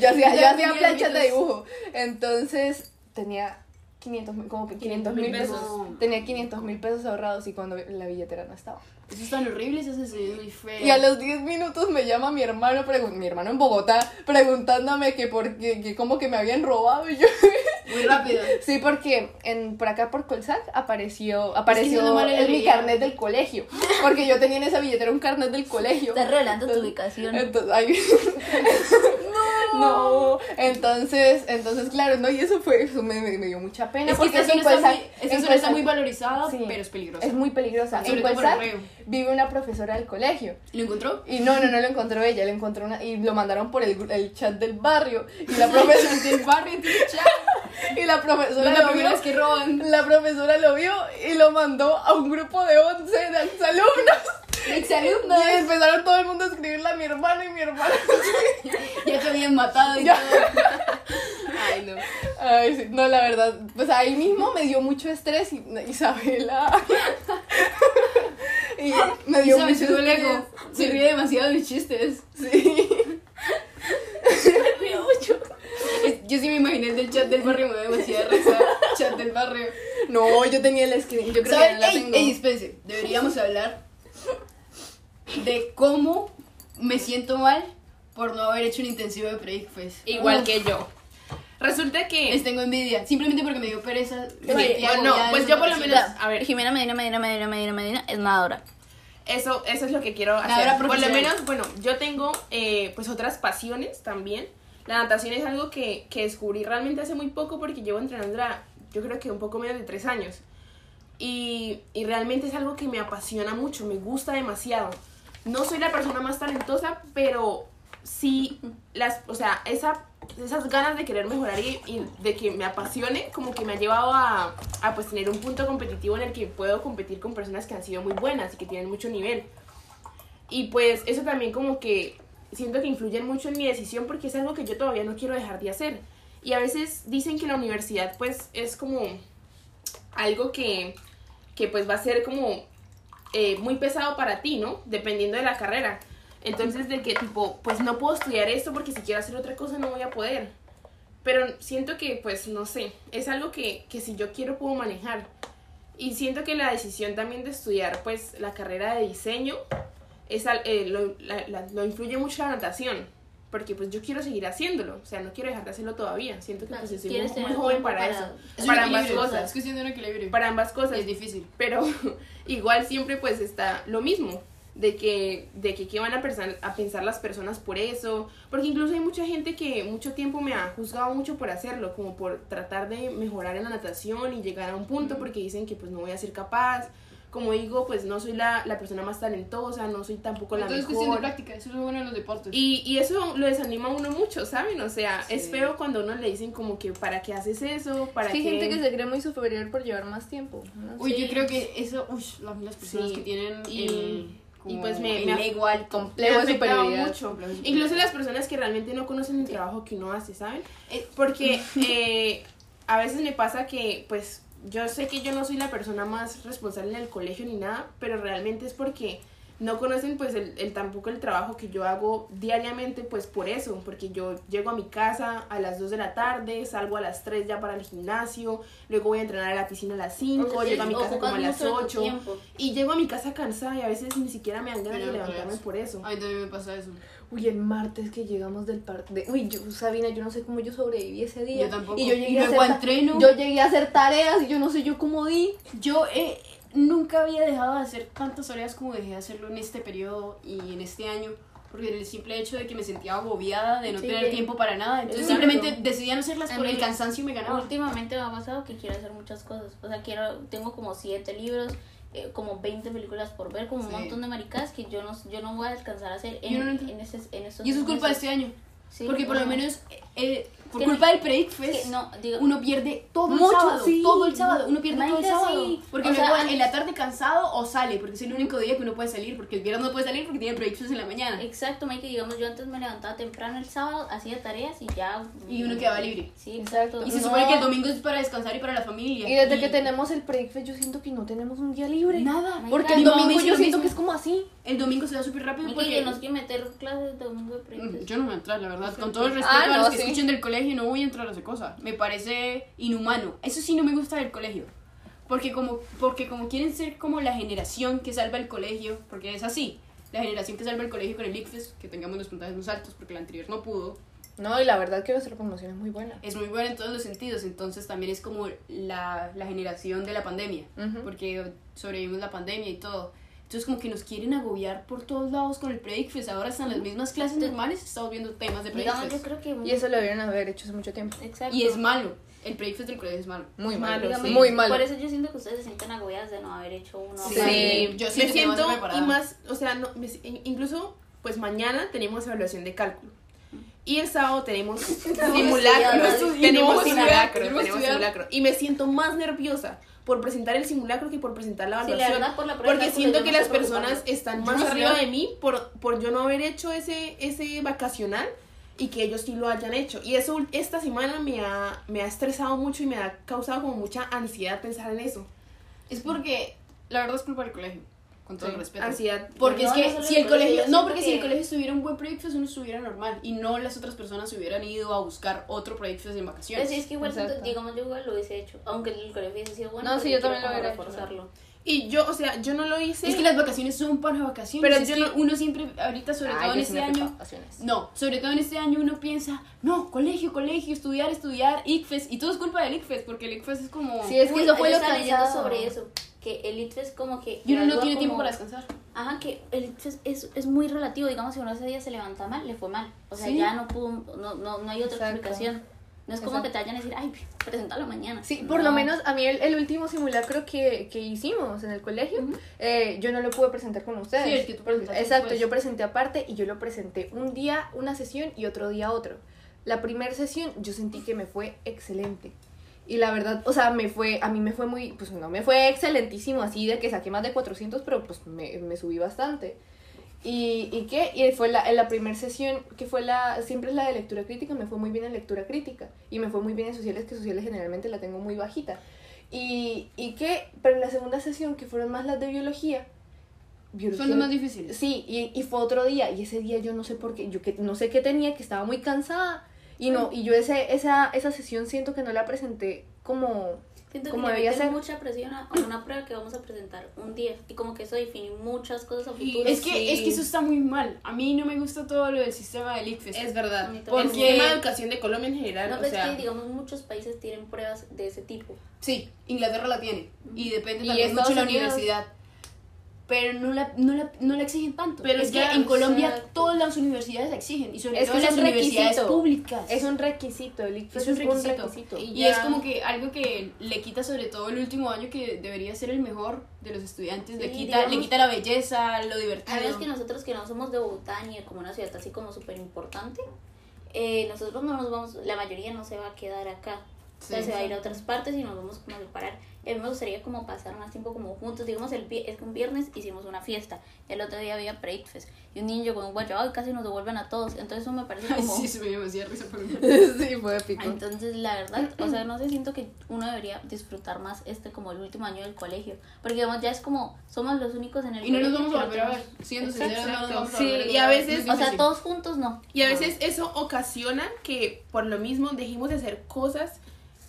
yo hacía, yo hacía planchas de dibujo. Entonces tenía 500 mil, como que 500 mil pesos. pesos. Tenía 500 mil pesos ahorrados y cuando la billetera no estaba. Eso es tan horrible, eso ve muy feo. Y a los 10 minutos me llama mi hermano, mi hermano en Bogotá, preguntándome que por qué, que como que me habían robado y yo... Muy rápido. Sí, porque en, por acá por Colsac apareció, apareció es en mi carnet del colegio. Porque yo tenía en esa billetera un carnet del colegio. Estás revelando tu ubicación. Entonces, ay, no. Entonces, entonces, claro, no, y eso fue, eso me, me- me dio mucha pena. Es que porque esta en está muy, en está valorizada, Sí. pero es peligrosa. es muy peligrosa. Sobre En Colsac. Vive una profesora del colegio. ¿Lo encontró? Y no, no, no lo encontró ella, lo encontró una, y lo mandaron por el, el chat del barrio. Y la profesora del barrio chat. y la No profesora es la lo vio. que roban. La profesora lo vio y lo mandó a un grupo de 11 de exalumnos. Exalumnos. Y empezaron todo el mundo a escribirle a mi hermano y mi hermano. Ya te habían matado y Ya. todo. Ay, no. Ay, sí, no, la verdad, pues ahí mismo me dio mucho estrés y Isabela. y me dio mucho ego. Se ríe demasiado de mis chistes. Sí. Es- Yo sí me imaginé el del chat del barrio, me da demasiada risa. Chat del barrio. No, yo tenía el screen, yo creo que ¿Saben? ya la Ey, tengo. ey, espérense. Deberíamos hablar de cómo me siento mal por no haber hecho un intensivo de Breakfast. Igual que yo. Resulta que. Les tengo envidia. Simplemente porque me dio pereza. sentía bueno, agobiada pues yo por lo menos- a ver. Jimena Medina, Medina, Medina, Medina, Medina es nadadora. Eso, eso es lo que quiero hacer. Por lo menos, bueno, yo tengo eh, pues otras pasiones también. La natación es algo que, que descubrí realmente hace muy poco porque llevo entrenando yo creo que un poco menos de tres años. Y, y realmente es algo que me apasiona mucho, me gusta demasiado. No soy la persona más talentosa, pero sí, las, o sea, esa, esas ganas de querer mejorar y, de que me apasione, como que me ha llevado a, a pues tener un punto competitivo en el que puedo competir con personas que han sido muy buenas y que tienen mucho nivel. Y pues eso también como que siento que influye mucho en mi decisión porque es algo que yo todavía no quiero dejar de hacer. Y a veces dicen que la universidad pues es como algo que, que pues va a ser como eh, muy pesado para ti, ¿no? Dependiendo de la carrera. Entonces de que tipo, pues no puedo estudiar esto porque si quiero hacer otra cosa no voy a poder. Pero siento que pues no sé, es algo que, que si yo quiero puedo manejar. Y siento que la decisión también de estudiar pues la carrera de diseño es al- eh, lo, la- la- lo influye mucho la natación. Porque pues yo quiero seguir haciéndolo, o sea, no quiero dejar de hacerlo todavía. Siento que Claro, pues estoy quieres muy, joven para, para- eso. Es Para ambas cosas. Es cuestión de un equilibrio. Para ambas cosas. Es difícil. Pero igual siempre pues está lo mismo. De que, de que qué van a, persa- a pensar las personas por eso. Porque incluso hay mucha gente que mucho tiempo me ha juzgado mucho por hacerlo. Como por tratar de mejorar en la natación y llegar a un punto. Porque dicen que pues no voy a ser capaz. Como digo, pues no soy la, la persona más talentosa. No soy tampoco la Entonces es cuestión de mejor. práctica, eso es lo bueno de los deportes. Y, y eso lo desanima a uno mucho, ¿saben? O sea, Sí. es feo cuando a uno le dicen como que ¿para qué haces eso? ¿Para Es que hay qué? gente que se cree muy superior por llevar más tiempo. ¿no? Uy, Sí. yo creo que eso, uy, las, personas Sí. que tienen Y- y pues me- me me complejo de superioridad. mucho. Incluso las personas que realmente no conocen el trabajo que uno hace, ¿saben? Eh, Porque eh, a veces me pasa que, pues, yo sé que yo no soy la persona más responsable en el colegio ni nada, pero realmente es porque no conocen, pues, el, el- tampoco el trabajo que yo hago diariamente, pues, por eso, porque yo llego a mi casa a las 2 de la tarde, salgo a las 3 ya para el gimnasio, luego voy a entrenar a la piscina a las 5, llego a mi casa como a las 8, y llego a mi casa cansada y a veces ni siquiera me dan ganas de levantarme por eso. A mí también me pasa eso. Uy, el martes que llegamos del parque. De... Uy, yo, Sabina, yo no sé cómo yo sobreviví ese día. Yo tampoco. Y yo llegué Y a hacer entreno. Yo llegué a hacer tareas y yo no sé yo cómo di. Yo eh, nunca había dejado de hacer tantas tareas como dejé de hacerlo en este periodo y en este año. Porque el simple hecho de que me sentía agobiada, de no Sí, tener tiempo para nada. Entonces simplemente decidí no hacerlas por el cansancio y me ganaba. Últimamente me ha pasado que quiero hacer muchas cosas. O sea, quiero, tengo como siete libros, eh, como 20 películas por ver, como Sí. un montón de maricadas que yo no, yo no voy a alcanzar a hacer en, no en, ese, en esos Y eso es culpa de este año. Sí, porque por lo menos, eh, por que no- culpa del no, digo, uno pierde todo el sábado. sí. Todo el sábado. Uno pierde todo el sábado. sí. Porque O sea, luego antes- en la tarde cansado o sale. Porque es el único día que uno puede salir. Porque el viernes no puede salir porque tiene Predicfest en la mañana. Exacto, Mike, digamos, yo antes me levantaba temprano el sábado, hacía tareas y ya... Y uno quedaba libre. Sí, exacto. Y se No. supone que el domingo es para descansar y para la familia. Y desde que tenemos el Predicfest yo siento que no tenemos un día libre. Nada. Porque el domingo yo siento mismo. que es como así. El domingo se da súper rápido Mike, porque... yo no meter clases de domingo de Mm, proyectos. Yo no me voy a entrar, la verdad. Con todo el respeto Ah, a los que escuchen del colegio, no voy a entrar a esa cosa. Me parece inhumano. Eso sí no me gusta del colegio. Porque como, porque como quieren ser como la generación que salva el colegio, porque es así. La generación que salva el colegio con el ICFES, que tengamos los puntajes más altos, porque la anterior no pudo. No, y la verdad que nuestra promoción es muy buena. Es muy buena en todos los sentidos. Entonces también es como la, la generación de la pandemia. Ujú. Porque sobrevivimos la pandemia y todo. Entonces como que nos quieren agobiar por todos lados con el Predicfest. Ahora están las mismas clases normales, estamos viendo temas de Digamos, yo Predicfest. creo que... Y eso lo debieron haber hecho hace mucho tiempo. Exacto. Y es malo. El Predicfest del colegio es malo. Muy malo, malo, sí. muy malo. Por eso yo siento que ustedes se sienten agobiadas de no haber hecho uno. Sí. Sí, yo me siento que siento y más, o sea, no, me- incluso pues mañana tenemos evaluación de cálculo. Y el sábado tenemos simulacro, tenemos simulacro. Y me siento más nerviosa por presentar el simulacro que por presentar la Sí, la evaluación. verdad, por la porque siento que las personas están más no arriba de mí por, por yo no haber hecho ese, ese vacacional y que ellos sí lo hayan hecho. Y eso esta semana me ha, me ha estresado mucho y me ha causado como mucha ansiedad pensar en eso. Es porque la verdad es culpa del colegio. Con todo Sí, el respeto. Ansiedad. Porque No, es no que solo si el colegio, no, porque si el que- colegio estuviera un buen Predicfest, uno estuviera normal y no las otras personas se hubieran ido a buscar otro Predicfest en vacaciones. Pero sí, es que igual, digamos, yo igual lo hubiese hecho. Aunque el colegio hubiese sido bueno. No, sí, yo también lo hubiera reforzarlo. Y yo, o sea, yo no lo hice. Es que las vacaciones son para vacaciones. Pero es yo que no- uno siempre, ahorita sobre Ay, todo en este año, vacaciones. no, sobre todo en este año uno piensa, no, colegio, colegio, estudiar, estudiar, ICFES, y todo es culpa del ICFES, porque el ICFES es como... Sí, es que Uy, eso fue yo lo estaba leyendo cansado. sobre eso. Que el ITFES es como que. y uno no tiene tiempo para descansar. Ajá, que el ITFES es, es muy relativo. Digamos, si uno ese día se levanta mal, le fue mal. O sea, Sí. ya no pudo. No, no, no hay otra Exacto. explicación. No es como Exacto. que te vayan a decir, ay, presentalo mañana. Sí, por lo menos a mí el, el último simulacro que, que hicimos en el colegio, eh, yo no lo pude presentar con ustedes. Sí, el que tú presentaste Exacto, después. yo presenté aparte y yo lo presenté un día una sesión y otro día otro. La primera sesión yo sentí que me fue excelente. Y la verdad, o sea, me fue, a mí me fue muy, pues no me fue excelentísimo, así de que saqué más de 400, pero pues me, me subí bastante. ¿Y, y qué? Y fue la, en la primera sesión, que fue la, siempre es la de lectura crítica, me fue muy bien en lectura crítica. Y me fue muy bien en sociales, que sociales generalmente la tengo muy bajita. Y, y qué, pero en la segunda sesión, que fueron más las de biología, biología Son los más difíciles. Sí, y, y fue otro día, y ese día yo no sé por qué, yo que no sé qué tenía, que estaba muy cansada, y no, y yo ese, esa, esa sesión siento que no la presenté como, Siento que como debía ser. mucha presión a una prueba que vamos a presentar un día. Y como que eso define muchas cosas a futuro. Es que, es que eso está muy mal. A mí no me gusta todo lo del sistema del ICFES. Es verdad. Mí El. Porque- sistema de educación de Colombia en general, No, o pero sea, es que, digamos, muchos países tienen pruebas de ese tipo. Sí, Inglaterra la tiene. Y depende Y también mucho de la universidad. Pero no la, no, la, no la exigen tanto. Pero es ya, que en Colombia exacto. todas las universidades la exigen. Y sobre Es todo que las universidades requisito. públicas. Es un requisito, el ICFES Es un requisito. requisito. Y ya- es como que algo que le quita sobre todo el último año que debería ser el mejor de los estudiantes. le, quita, le quita la belleza, lo divertido. Además que nosotros que no somos de Bogotá ni como una ciudad así como súper importante, eh, nosotros no nos vamos, la mayoría no se va a quedar acá. O sea, Sí, se va a ir a otras partes y nos vamos como a separar. Y a mí me gustaría como pasar más tiempo como juntos. Digamos, el vi- es que un viernes hicimos una fiesta. El otro día había Breakfast. Y un niño con un guayabo y casi nos devuelven a todos. Entonces eso me parece Ay, como... sí, se me dio demasiada risa por mí. sí, fue épico. Entonces, la verdad, o sea, no sé, siento que uno debería disfrutar más este como el último año del colegio. Porque, digamos, ya es como, somos los únicos en el Y no nos vamos a volver a ver. Siendo sinceros, no nos vamos a Sí, volver a ver. y a veces- Es O sea, todos juntos no. Y a veces eso ocasiona que por lo mismo dejemos de hacer cosas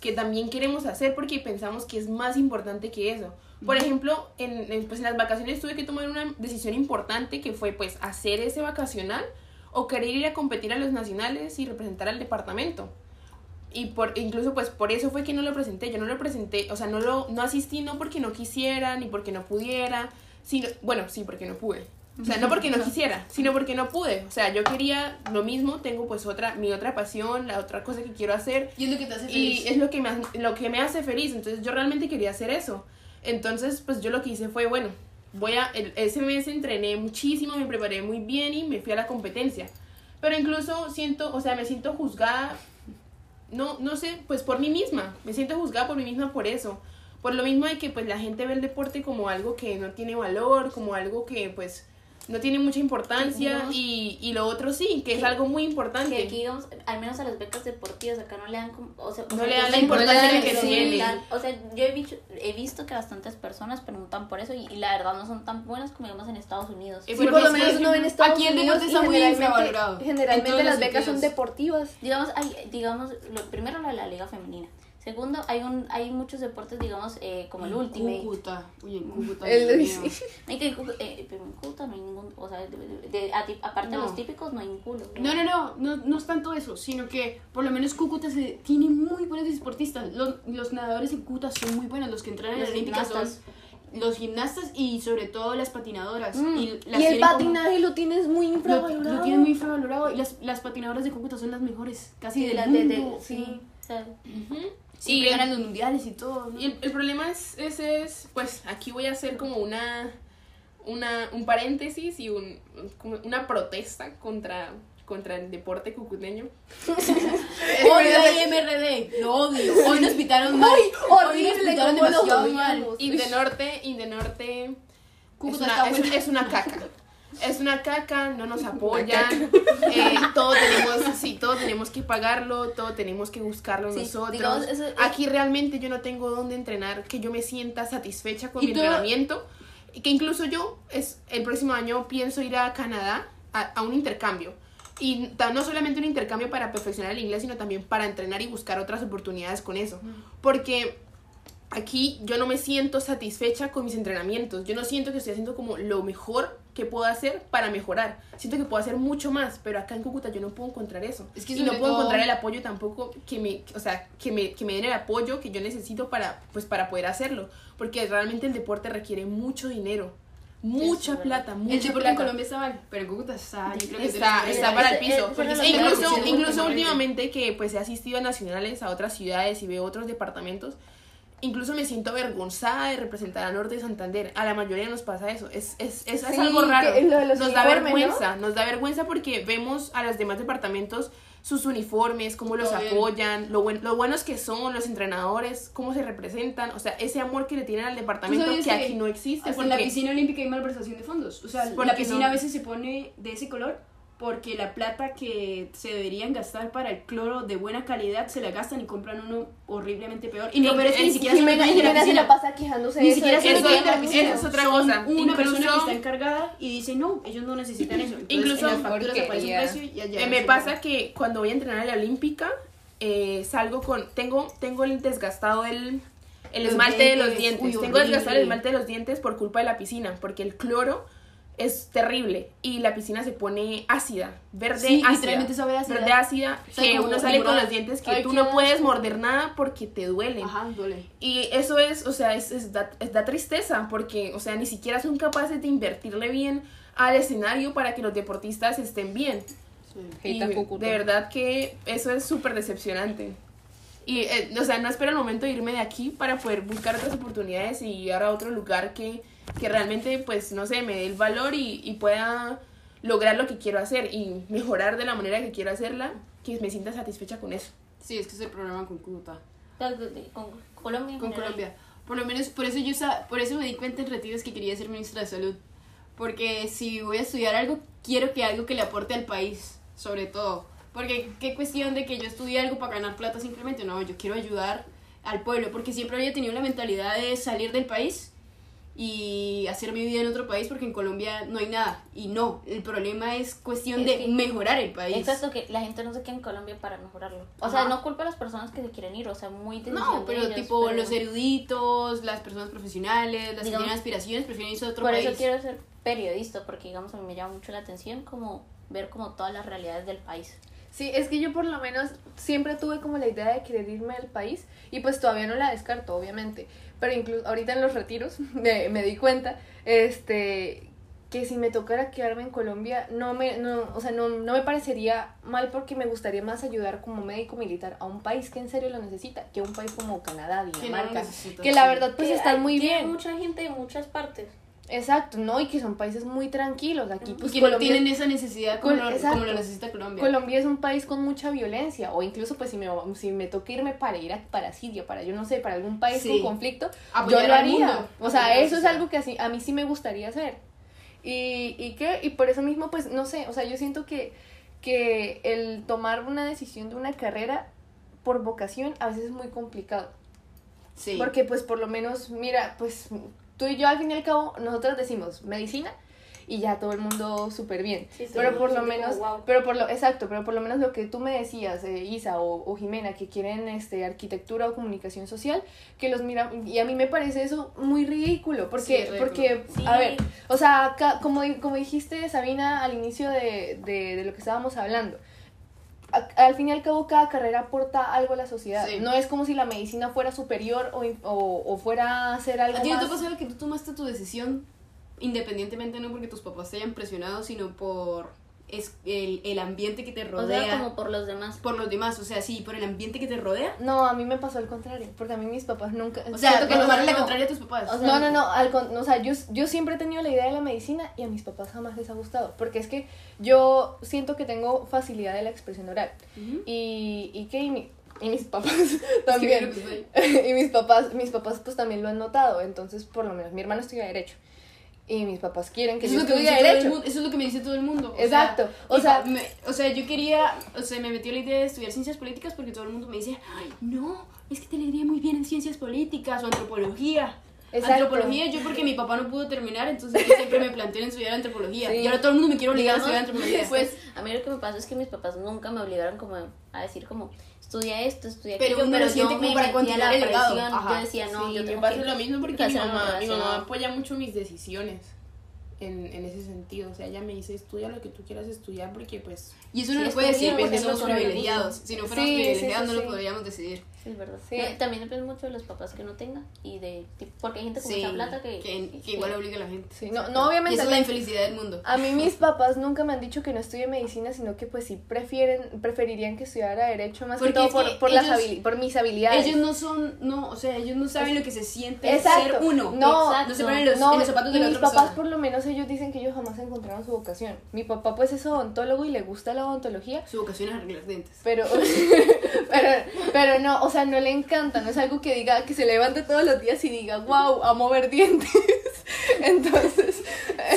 que también queremos hacer porque pensamos que es más importante que eso. Por ejemplo, en, en, pues en las vacaciones tuve que tomar una decisión importante que fue pues hacer ese vacacional o querer ir a competir a los nacionales y representar al departamento. Y por, incluso pues por eso fue que no lo presenté, yo no lo presenté, o sea, no lo no asistí no porque no quisiera ni porque no pudiera, sino bueno, sí, porque no pude. O sea, no porque no quisiera, sino porque no pude. O sea, yo quería lo mismo, tengo pues otra mi otra pasión, la otra cosa que quiero hacer Y es lo que te hace y feliz. es lo que me lo que me hace feliz, entonces yo realmente quería hacer eso. Entonces, pues yo lo que hice fue, bueno, voy a el- ese mes entrené muchísimo, me preparé muy bien y me fui a la competencia. Pero incluso siento, o sea, me siento juzgada no, no sé, pues por mí misma, me siento juzgada por mí misma por eso. Por lo mismo de que pues la gente ve el deporte como algo que no tiene valor, como algo que pues no tiene mucha importancia y, y lo otro sí, que es Que- algo muy Que importante. aquí, digamos, al menos a las becas deportivas acá no le dan como, o sea, o No sea, le dan la importancia que tiene. dan- O sea, yo he visto, he visto que bastantes personas preguntan por eso y, y la verdad no son tan buenas como digamos en Estados Unidos. Sí, porque por lo que, menos uno en Estados aquí el Unidos deporte y está muy generalmente, las becas son deportivas. Digamos, hay, digamos, lo, primero la, la liga femenina. Segundo, hay un hay muchos deportes, digamos, eh, como el Ultimate. Cúcuta. Uy, en Cúcuta. El- sí. Hay que, eh, pero en Cúcuta no hay ningún, o sea, de- de- de- a ti- aparte de No. los típicos no hay ninguno. No, no, no, no, no es tanto eso, sino que por lo menos Cúcuta se, tiene muy buenos deportistas. Los, los nadadores en Cúcuta son muy buenos, los que entran en la Olímpica son los gimnastas y sobre todo las patinadoras. Mm, Y, las Y el tienen como- patinaje lo tienes muy lo, infravalorado. lo tienen muy infravalorado y las, las patinadoras de Cúcuta son las mejores, casi Sí, del de- de- mundo. sí, o sea, Siempre Y- ganan los mundiales y todo. ¿no? Y el, el problema es, ese es, pues aquí voy a hacer como una, una un paréntesis y un, una protesta contra, contra el deporte cucuteño. Odio MRD, lo odio. Hoy nos pitaron mal. Hoy nos pitaron demasiado mal. odiamos. Indenorte, Indenorte es Cúcuta una, es, es una caca. Es una caca, no nos apoyan. eh, todo tenemos, sí, todo tenemos que pagarlo, todo tenemos que buscarlo Sí, nosotros. digamos, eso es- Aquí realmente yo no tengo dónde entrenar, que yo me sienta satisfecha con mi entrenamiento. Y que incluso yo es el próximo año pienso ir a Canadá a, a un intercambio. Y no solamente un intercambio para perfeccionar el inglés, sino también para entrenar y buscar otras oportunidades con eso. Porque aquí yo no me siento satisfecha con mis entrenamientos. Yo no siento que estoy haciendo como lo mejor que puedo hacer para mejorar. Siento que puedo hacer mucho más, pero acá en Cúcuta yo no puedo encontrar eso. Es que y no puedo todo- encontrar el apoyo tampoco que me, o sea, que me, que me den el apoyo que yo necesito para, pues, para poder hacerlo. Porque realmente el deporte requiere mucho dinero. Mucha plata, mucha El deporte plata. en Colombia está mal, pero en Cúcuta está, yo creo que Está, está para el piso. E incluso, incluso últimamente que pues he asistido a nacionales, a otras ciudades y veo otros departamentos, incluso me siento avergonzada de representar a Norte de Santander. A la mayoría nos pasa eso. Es, es, es, es Sí, algo raro. lo nos da vergüenza. Nos da vergüenza porque vemos a los demás departamentos sus uniformes, cómo los apoyan, lo, buen, lo buenos que son, los entrenadores, cómo se representan. O sea, ese amor que le tienen al departamento sabías que que aquí no existe. En la porque- piscina olímpica hay malversación de fondos. O sea, ¿Por la piscina no? a veces se pone de ese color porque la plata que se deberían gastar para el cloro de buena calidad se la gastan y compran uno horriblemente peor. Y no, pero es que ni siquiera Jimena, la se la pasa quejándose Ni de siquiera eso. son Eso- la eso es otra Son cosa. Una Incluso- persona que está encargada y dice, no, ellos no necesitan eso. Entonces, Incluso- en las facturas aparece un precio y allá. Eh, me pasa que cuando voy a entrenar a la olímpica, eh, salgo con, tengo, tengo el desgastado el, el Los esmalte de los dientes, uy, tengo desgastado el horrible. esmalte de los dientes por culpa de la piscina, porque el cloro es terrible y la piscina se pone ácida, verde Sí, ácida, literalmente sabe ácida. verde ácida, que uno sale con los dientes que Ay, tú no puedes asco. morder nada porque te duelen. Ajá, duele. Y eso es, o sea, es, es da, es da tristeza porque, o sea, ni siquiera son capaces de invertirle bien al escenario para que los deportistas estén bien. Sí. Y Heita de verdad que eso es súper decepcionante. Y, eh, o sea, no espero el momento de irme de aquí para poder buscar otras oportunidades y ir a otro lugar que, que realmente, pues, no sé, me dé el valor y, y pueda lograr lo que quiero hacer y mejorar de la manera que quiero hacerla, que me sienta satisfecha con eso. Sí, es que es el problema con Cúcuta. Con Colombia. Con. Colombia. Por lo menos, por eso yo sa- por eso me di cuenta en retiros que quería ser ministra de salud. Porque si voy a estudiar algo, quiero que algo que le aporte al país, sobre todo. Porque qué cuestión de que yo estudie algo para ganar plata simplemente, no, yo quiero ayudar al pueblo, porque siempre había tenido la mentalidad de salir del país y hacer mi vida en otro país porque en Colombia no hay nada. Y no, el problema es cuestión Es de que- mejorar el país. Exacto, que la gente no se queda en Colombia para mejorarlo. O Ajá. sea, no culpa a las personas que se quieren ir, o sea, muy No, de pero ellos, tipo pero- los eruditos, las personas profesionales, las que Digamos- tienen aspiraciones, prefieren irse a otro Por país. eso quiero ser periodista, porque digamos a mí me llama mucho la atención como ver como todas las realidades del país. Sí, es que yo por lo menos siempre tuve como la idea de querer irme del país y pues todavía no la descarto, obviamente. Pero incluso ahorita en los retiros me, me di cuenta este que si me tocara quedarme en Colombia no me no, o sea, no, no me parecería mal porque me gustaría más ayudar como médico militar a un país que en serio lo necesita, que un país como Canadá, Que no Dinamarca, necesita, que la verdad pues Que están hay- muy bien. mucha gente de muchas partes. Exacto, no, y que son países muy tranquilos. Aquí Y pues que no tienen esa necesidad como, Col- lo, exacto. como lo necesita Colombia. Colombia es un país con mucha violencia, o incluso pues si me, si me toca irme para ir a, para Siria, para yo no sé, para algún país Sí. con conflicto, Apoyar yo lo haría. mundo. O sea, eso es algo que así, a mí sí me gustaría hacer. Y, y qué, y por eso mismo pues no sé, o sea, yo siento que, que el tomar una decisión de una carrera por vocación a veces es muy complicado. Sí. Porque pues por lo menos, mira, pues tú y yo al fin y al cabo, nosotros decimos medicina y ya todo el mundo súper bien. Sí, pero por lo como menos, pero por lo, exacto, pero por lo menos lo que tú me decías, eh, Isa o, o Jimena, que quieren este arquitectura o comunicación social, que los mira, y a mí me parece eso muy ridículo, porque, Sí, porque, Sí. a ver, o sea, ca- como, como dijiste Sabina al inicio de, de, de lo que estábamos hablando, al fin y al cabo cada carrera aporta algo a la sociedad. Sí. No es como si la medicina fuera superior o, o, o fuera a hacer algo ¿A ti no te pasado que tú tomaste tu decisión independientemente no porque tus papás te hayan presionado, sino por es, el, el ambiente que te O rodea? sea, como por los demás. Por los demás, o sea, sí, por el ambiente que te rodea. No, a mí me pasó al contrario, porque a mí mis papás nunca... O sea, que tomaron no- la no. contraria a tus papás. O sea, No, no, no, al con- o sea, yo, yo siempre he tenido la idea de la medicina y a mis papás jamás les ha gustado, porque es que yo siento que tengo facilidad de la expresión oral y, y que y, mi- y mis papás también, y mis papás, mis papás pues también lo han notado, entonces por lo menos mi hermano estudia Derecho y mis papás quieren que Eso yo es, lo que me estudie dice todo el Derecho. mundo, eso es lo que me dice todo el mundo. o sea, Exacto, o sea- me- o sea, yo quería, o sea, me metió la idea de estudiar ciencias políticas porque todo el mundo me dice, Ay, no, es que te le iría muy bien en ciencias políticas o antropología. Exacto. Antropología, yo porque mi papá no pudo terminar, entonces yo siempre me planteé en estudiar antropología. Sí. Y ahora todo el mundo me quiere obligar Digamos, a estudiar antropología. Pues a mí lo que me pasa es que mis papás nunca me obligaron como a decir como estudia esto, estudia Pero aquello, siente yo como me para continuar la el legado. Ajá. yo decía no, Sí, yo me tengo pasa que lo mismo porque que mi mamá, mi relación. mamá apoya mucho mis decisiones en, en ese sentido. O sea, ella me dice, estudia lo que tú quieras estudiar porque pues... y eso no lo puede decir porque somos privilegiados. Si no fuéramos Sí, privilegiados sí, no lo podríamos decidir. Sí, es verdad. Sí. No, también depende mucho de los papás que no tengan y de tipo, porque hay gente con Sí, mucha plata que, que, que igual obliga a la gente. Sí, no, no Y obviamente... esa es la infelicidad del mundo. A mí mis papás nunca me han dicho que no estudie medicina, sino que pues sí prefieren, preferirían que estudiara derecho más Porque que todo por, que por, las ellos- habili- por mis habilidades. Ellos no son, no, o sea, ellos no saben lo que se siente Exacto. ser uno. No, Exacto. No se ponen en los, no, en los zapatos de y la mis otra papás persona. por lo menos ellos dicen que ellos jamás encontraron su vocación. Mi papá pues es odontólogo y le gusta la odontología, Su vocación es arreglar dientes. pero, pero, pero no, o sea, no le encanta, no es algo que diga, que se levante todos los días y diga, wow, amo ver dientes. Entonces,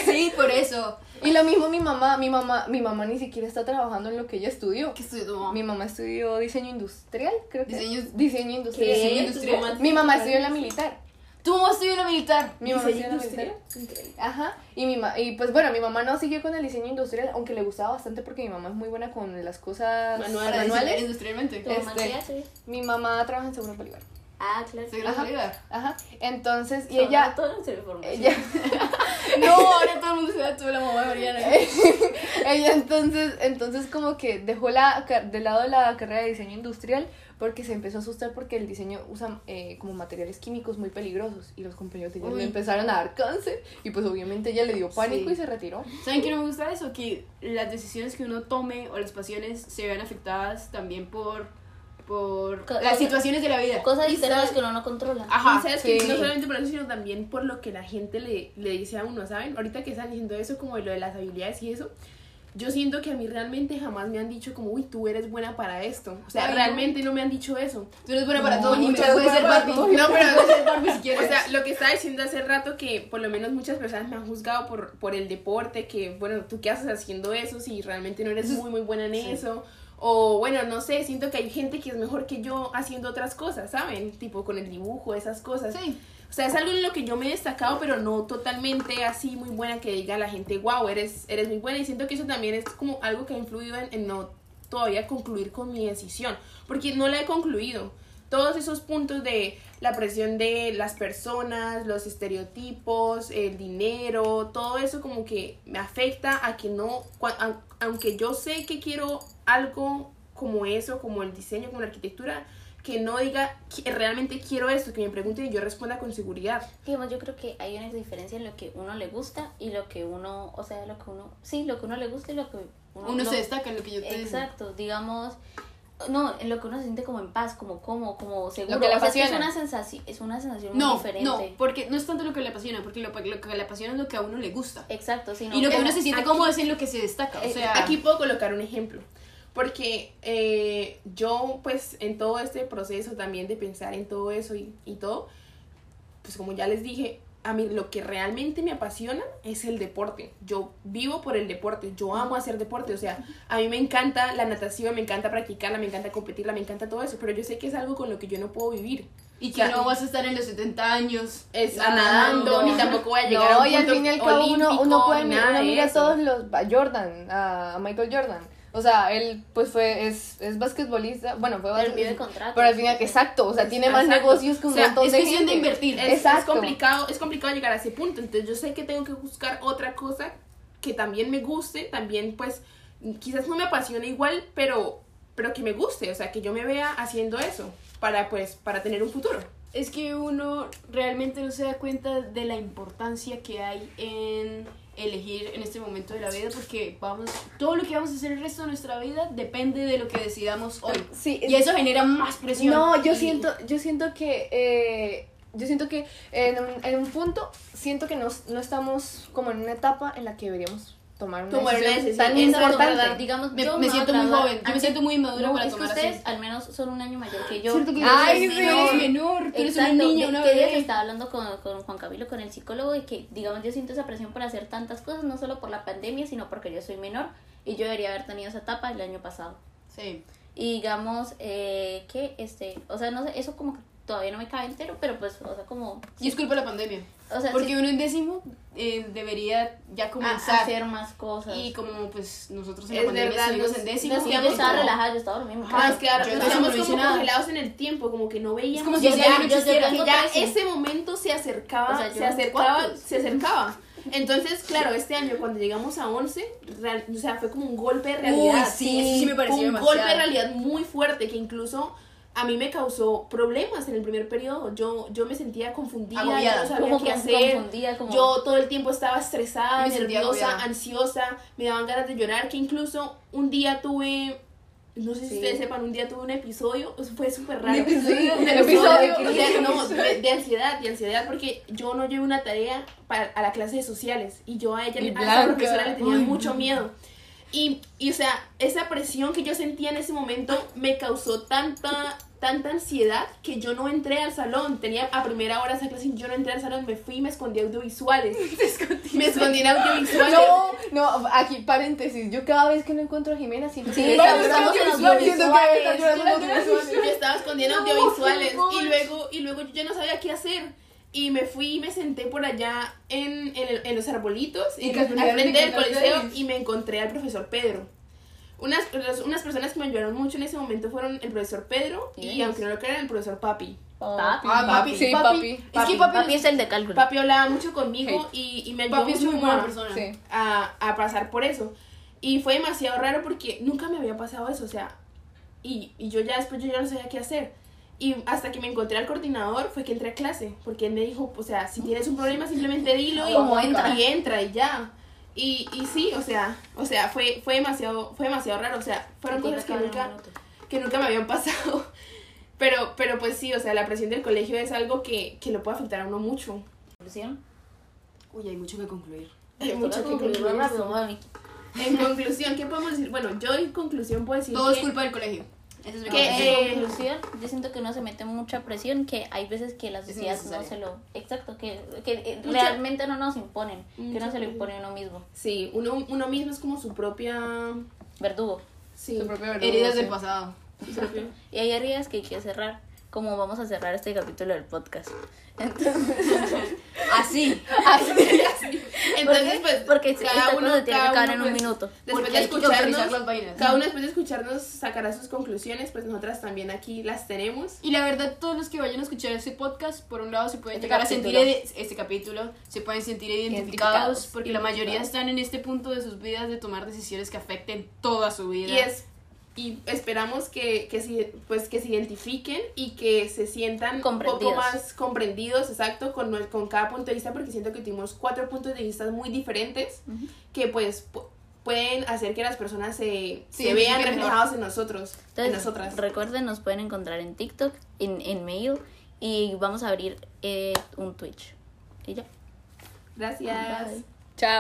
Sí, por eso. y lo mismo mi mamá, mi mamá, mi mamá ni siquiera está trabajando en lo que ella estudió. ¿Qué estudió tu mamá? Mi mamá estudió diseño industrial, creo que. Diseño- Diseño industrial. Diseño industrial. Mi mamá estudió en la militar. Tu mamá estudió en la militar. Mi mamá Diseño industrial. Increíble. Ajá, y, mi ma- y pues bueno, mi mamá no siguió con el diseño industrial, aunque le gustaba bastante porque mi mamá es muy buena con las cosas diseñar manuales. industrialmente. ¿Tu mamá Este-? Mi mamá trabaja en Seguro Bolívar. Ah, claro. Ajá. ayudar. Ajá, entonces, y Son ella, todos los información. ella, No, ahora todo el mundo se da toda la mamá de Mariana. ella entonces, entonces como que dejó la, de lado la carrera de diseño industrial porque se empezó a asustar porque el diseño usa eh, como materiales químicos muy peligrosos y los compañeros de ella Uy. le empezaron a dar cáncer y pues obviamente ella le dio pánico Sí. y se retiró. ¿Saben qué no me gusta eso? Que las decisiones que uno tome o las pasiones se vean afectadas también por, por Co- las situaciones de la vida. Cosas Y externas que uno no controla. Ajá, y sabes sí. que no solamente por eso, sino también por lo que la gente le, le dice a uno, ¿saben? Ahorita que están diciendo eso, como de lo de las habilidades y eso, yo siento que a mí realmente jamás me han dicho como, uy, tú eres buena para esto. O sea, Ay, no. realmente no. me han dicho eso. Tú eres buena para No, todo, eres puedes ser para todo. No, pero puedes ser Barbie si O quieres. sea, lo que estaba diciendo hace rato que por lo menos muchas personas me han juzgado por, por el deporte, que bueno, tú qué haces haciendo eso si realmente no eres muy muy buena en sí. eso. O bueno, no sé, siento que hay gente que es mejor que yo haciendo otras cosas, ¿saben? Tipo con el dibujo, esas cosas. sí. O sea, es algo en lo que yo me he destacado, pero no totalmente así muy buena que diga la gente, wow, eres, eres muy buena. Y siento que eso también es como algo que ha influido en, en no todavía concluir con mi decisión, porque no la he concluido. Todos esos puntos de la presión de las personas, los estereotipos, el dinero, todo eso como que me afecta a que no, aunque yo sé que quiero algo como eso, como el diseño, como la arquitectura, que no diga que realmente quiero esto, que me pregunten y yo responda con seguridad. Digamos, yo creo que hay una diferencia en lo que uno le gusta y lo que uno, o sea, lo que uno, sí, lo que uno le gusta y lo que uno, Uno lo- se destaca en lo que yo te digo. Exacto, digamos, no, en lo que uno se siente como en paz, como como, como seguro. Lo que le o sea, es, apasiona. una sensación, es una sensación muy No, diferente. no, porque no es tanto lo que le apasiona, porque lo, lo que le apasiona es lo que a uno le gusta. Exacto, sí, no, Y lo que uno se siente aquí- cómodo es en lo que se destaca. O eh, sea, Aquí puedo colocar un ejemplo. Porque eh, yo, pues, en todo este proceso también de pensar en todo eso y, y todo, pues como ya les dije, a mí lo que realmente me apasiona es el deporte. Yo vivo por el deporte, yo amo hacer deporte, o sea, a mí me encanta la natación, me encanta practicarla, me encanta competirla, me encanta todo eso, pero yo sé que es algo con lo que yo no puedo vivir. y que o sea, no vas a estar en los 70 años Es nadando. nadando, ni tampoco voy a llegar a un y al punto fin y al cabo uno, olímpico, uno puede mirar, uno mira a todos los a Jordan, a Michael Jordan. O sea, él pues fue, es, es basquetbolista, bueno, fue Pero basquetbolista. contrato. Pero al final, exacto, o sea, tiene más negocios que un O sea, montón es de cuestión de gente. invertir. es, es Exacto. complicado, es complicado llegar a ese punto. Entonces yo sé que tengo que buscar otra cosa que también me guste, también pues quizás no me apasione igual, pero, pero que me guste, o sea, que yo me vea haciendo eso para pues para tener un futuro. Es que uno realmente no se da cuenta de la importancia que hay en elegir en este momento de la vida porque vamos todo lo que vamos a hacer el resto de nuestra vida depende de lo que decidamos hoy. Sí, y eso genera más presión. No, yo Y- siento, yo siento que, eh, yo siento que en un, en un punto, siento que no, no estamos como en una etapa en la que deberíamos tomar una Tomar una decisión decisión. tan Exacto, importante. Digamos, me, yo me siento muy joven yo me siento muy madura No, para es que tomar ustedes así al menos son un año mayor que yo. Cierto que Ay, eres sí. menor, menor tú eres una niña una que días bebé estaba hablando con, con Juan Camilo, con el psicólogo, y que, digamos, yo siento esa presión por hacer tantas cosas, no solo por la pandemia, sino porque yo soy menor y yo debería haber tenido esa etapa el año pasado. sí Y digamos eh, que, este, o sea, no sé, eso como que todavía no me cabe entero, pero pues, o sea, como... y es culpa de la pandemia O sea, porque sí, uno en décimo eh, debería ya a- comenzar hacer más cosas. y como pues nosotros en Es la pandemia verdad, estuvimos nos- en décimo No, sí, yo estaba como- relajada, yo estaba dormida. Ajá, es que ahora yo nos no quedamos hice como nada. congelados en el tiempo, como que no veíamos. Es como si ese ya, no yo- yo existiera. que ya ese momento se acercaba, O sea, yo- se acercaba, ¿cuántos? se acercaba. Entonces, claro, este año cuando llegamos a 11, real- o sea, fue como un golpe de realidad. Uy, sí, eso sí me pareció un demasiado. golpe de realidad muy fuerte que incluso a mí me causó problemas en el primer periodo. Yo, yo me sentía confundida, yo Agobiada. no sabía Como qué hacer. como- Yo todo el tiempo estaba estresada, Me nerviosa, ansiosa, me daban ganas de llorar, que incluso un día tuve, no sé si Sí. ustedes sepan, un día tuve un episodio, fue súper raro. episodio? Un ¿Un episodio, episodio? o sea, no, de, de ansiedad, de ansiedad, porque yo no llevé una tarea para, a la clase de sociales y yo a ella, Y a esa profesora le tenía mucho miedo. Y, y, o sea, esa presión que yo sentía en ese momento me causó tanta, tanta ansiedad que yo no entré al salón. Tenía a primera hora esa clase y yo no entré al salón, me fui y me escondí audiovisuales. Me escondí en audiovisuales. No, no, aquí paréntesis, yo cada vez que no encuentro a Jimena que Sí, audiovisuales. Yo estaba escondiendo No, audiovisuales y luego, y luego yo ya no sabía qué hacer. y me fui y me senté por allá en, en, el- en los arbolitos, Y en, al frente te del coliseo, y me encontré al profesor Pedro. Unas, los- unas personas que me ayudaron mucho en ese momento fueron el profesor Pedro ¿Y aunque no lo crean, el profesor Papi. Papi. Ah, papi, Sí, papi. papi. Es que Papi. papi, es el de cálculo. Papi hablaba mucho conmigo Hate. y, y me ayudó papi es mucho muy como buena a- persona. Sí. a, a pasar por eso. Y fue demasiado raro porque nunca me había pasado eso, o sea, y, y yo ya después yo ya no sabía qué hacer. Y hasta que me encontré al coordinador fue que entré a clase, porque él me dijo, o sea, si tienes un problema simplemente dilo y, y entra y ya. Y, y sí, o sea, o sea, fue, fue demasiado, fue demasiado raro, o sea, fueron cosas que nunca, que nunca me habían pasado. Pero, pero pues sí, o sea, la presión del colegio es algo que, que lo puede afectar a uno mucho. ¿Conclusión? Uy, hay mucho que concluir. Hay mucho que concluir concluir. rápido, mami. En conclusión, ¿qué podemos decir? Bueno, yo en conclusión puedo decir Todo es culpa del colegio. Ese es mi Que, conclusión. eh, En conclusión, yo siento que no se mete mucha presión, que hay veces que la sociedad no se lo... Exacto, que, que eh, Mucha- realmente no nos imponen, que no se lo impone uno mismo. Sí, uno, uno mismo es como su propia... Verdugo. Sí, Su propio verdugo, Heridas sí. del pasado. Y hay heridas que hay que cerrar, como vamos a cerrar este capítulo del podcast. Entonces, Así. Entonces, pues, porque esta cosa se tiene que cada acabar uno, en un pues, minuto. Después de escucharnos, cada uno después de escucharnos sacará sus conclusiones, pues nosotras también aquí las tenemos. Y la verdad, todos los que vayan a escuchar este podcast, por un lado se pueden Este llegar a sentir este capítulo, se pueden sentir identificados, Identificados. porque la mayoría están en este punto de sus vidas de tomar decisiones que afecten toda su vida. Y es y esperamos que, que, se, pues, que se identifiquen y que se sientan un poco más comprendidos, exacto, con, con cada punto de vista, porque siento que tuvimos cuatro puntos de vista muy diferentes que pues pu- pueden hacer que las personas se, Sí, se vean mejor. reflejados en nosotros, en Entonces, nosotras. recuerden, nos pueden encontrar en TikTok, en, en mail, y vamos a abrir eh, un Twitch. Y ya. Gracias. Bye.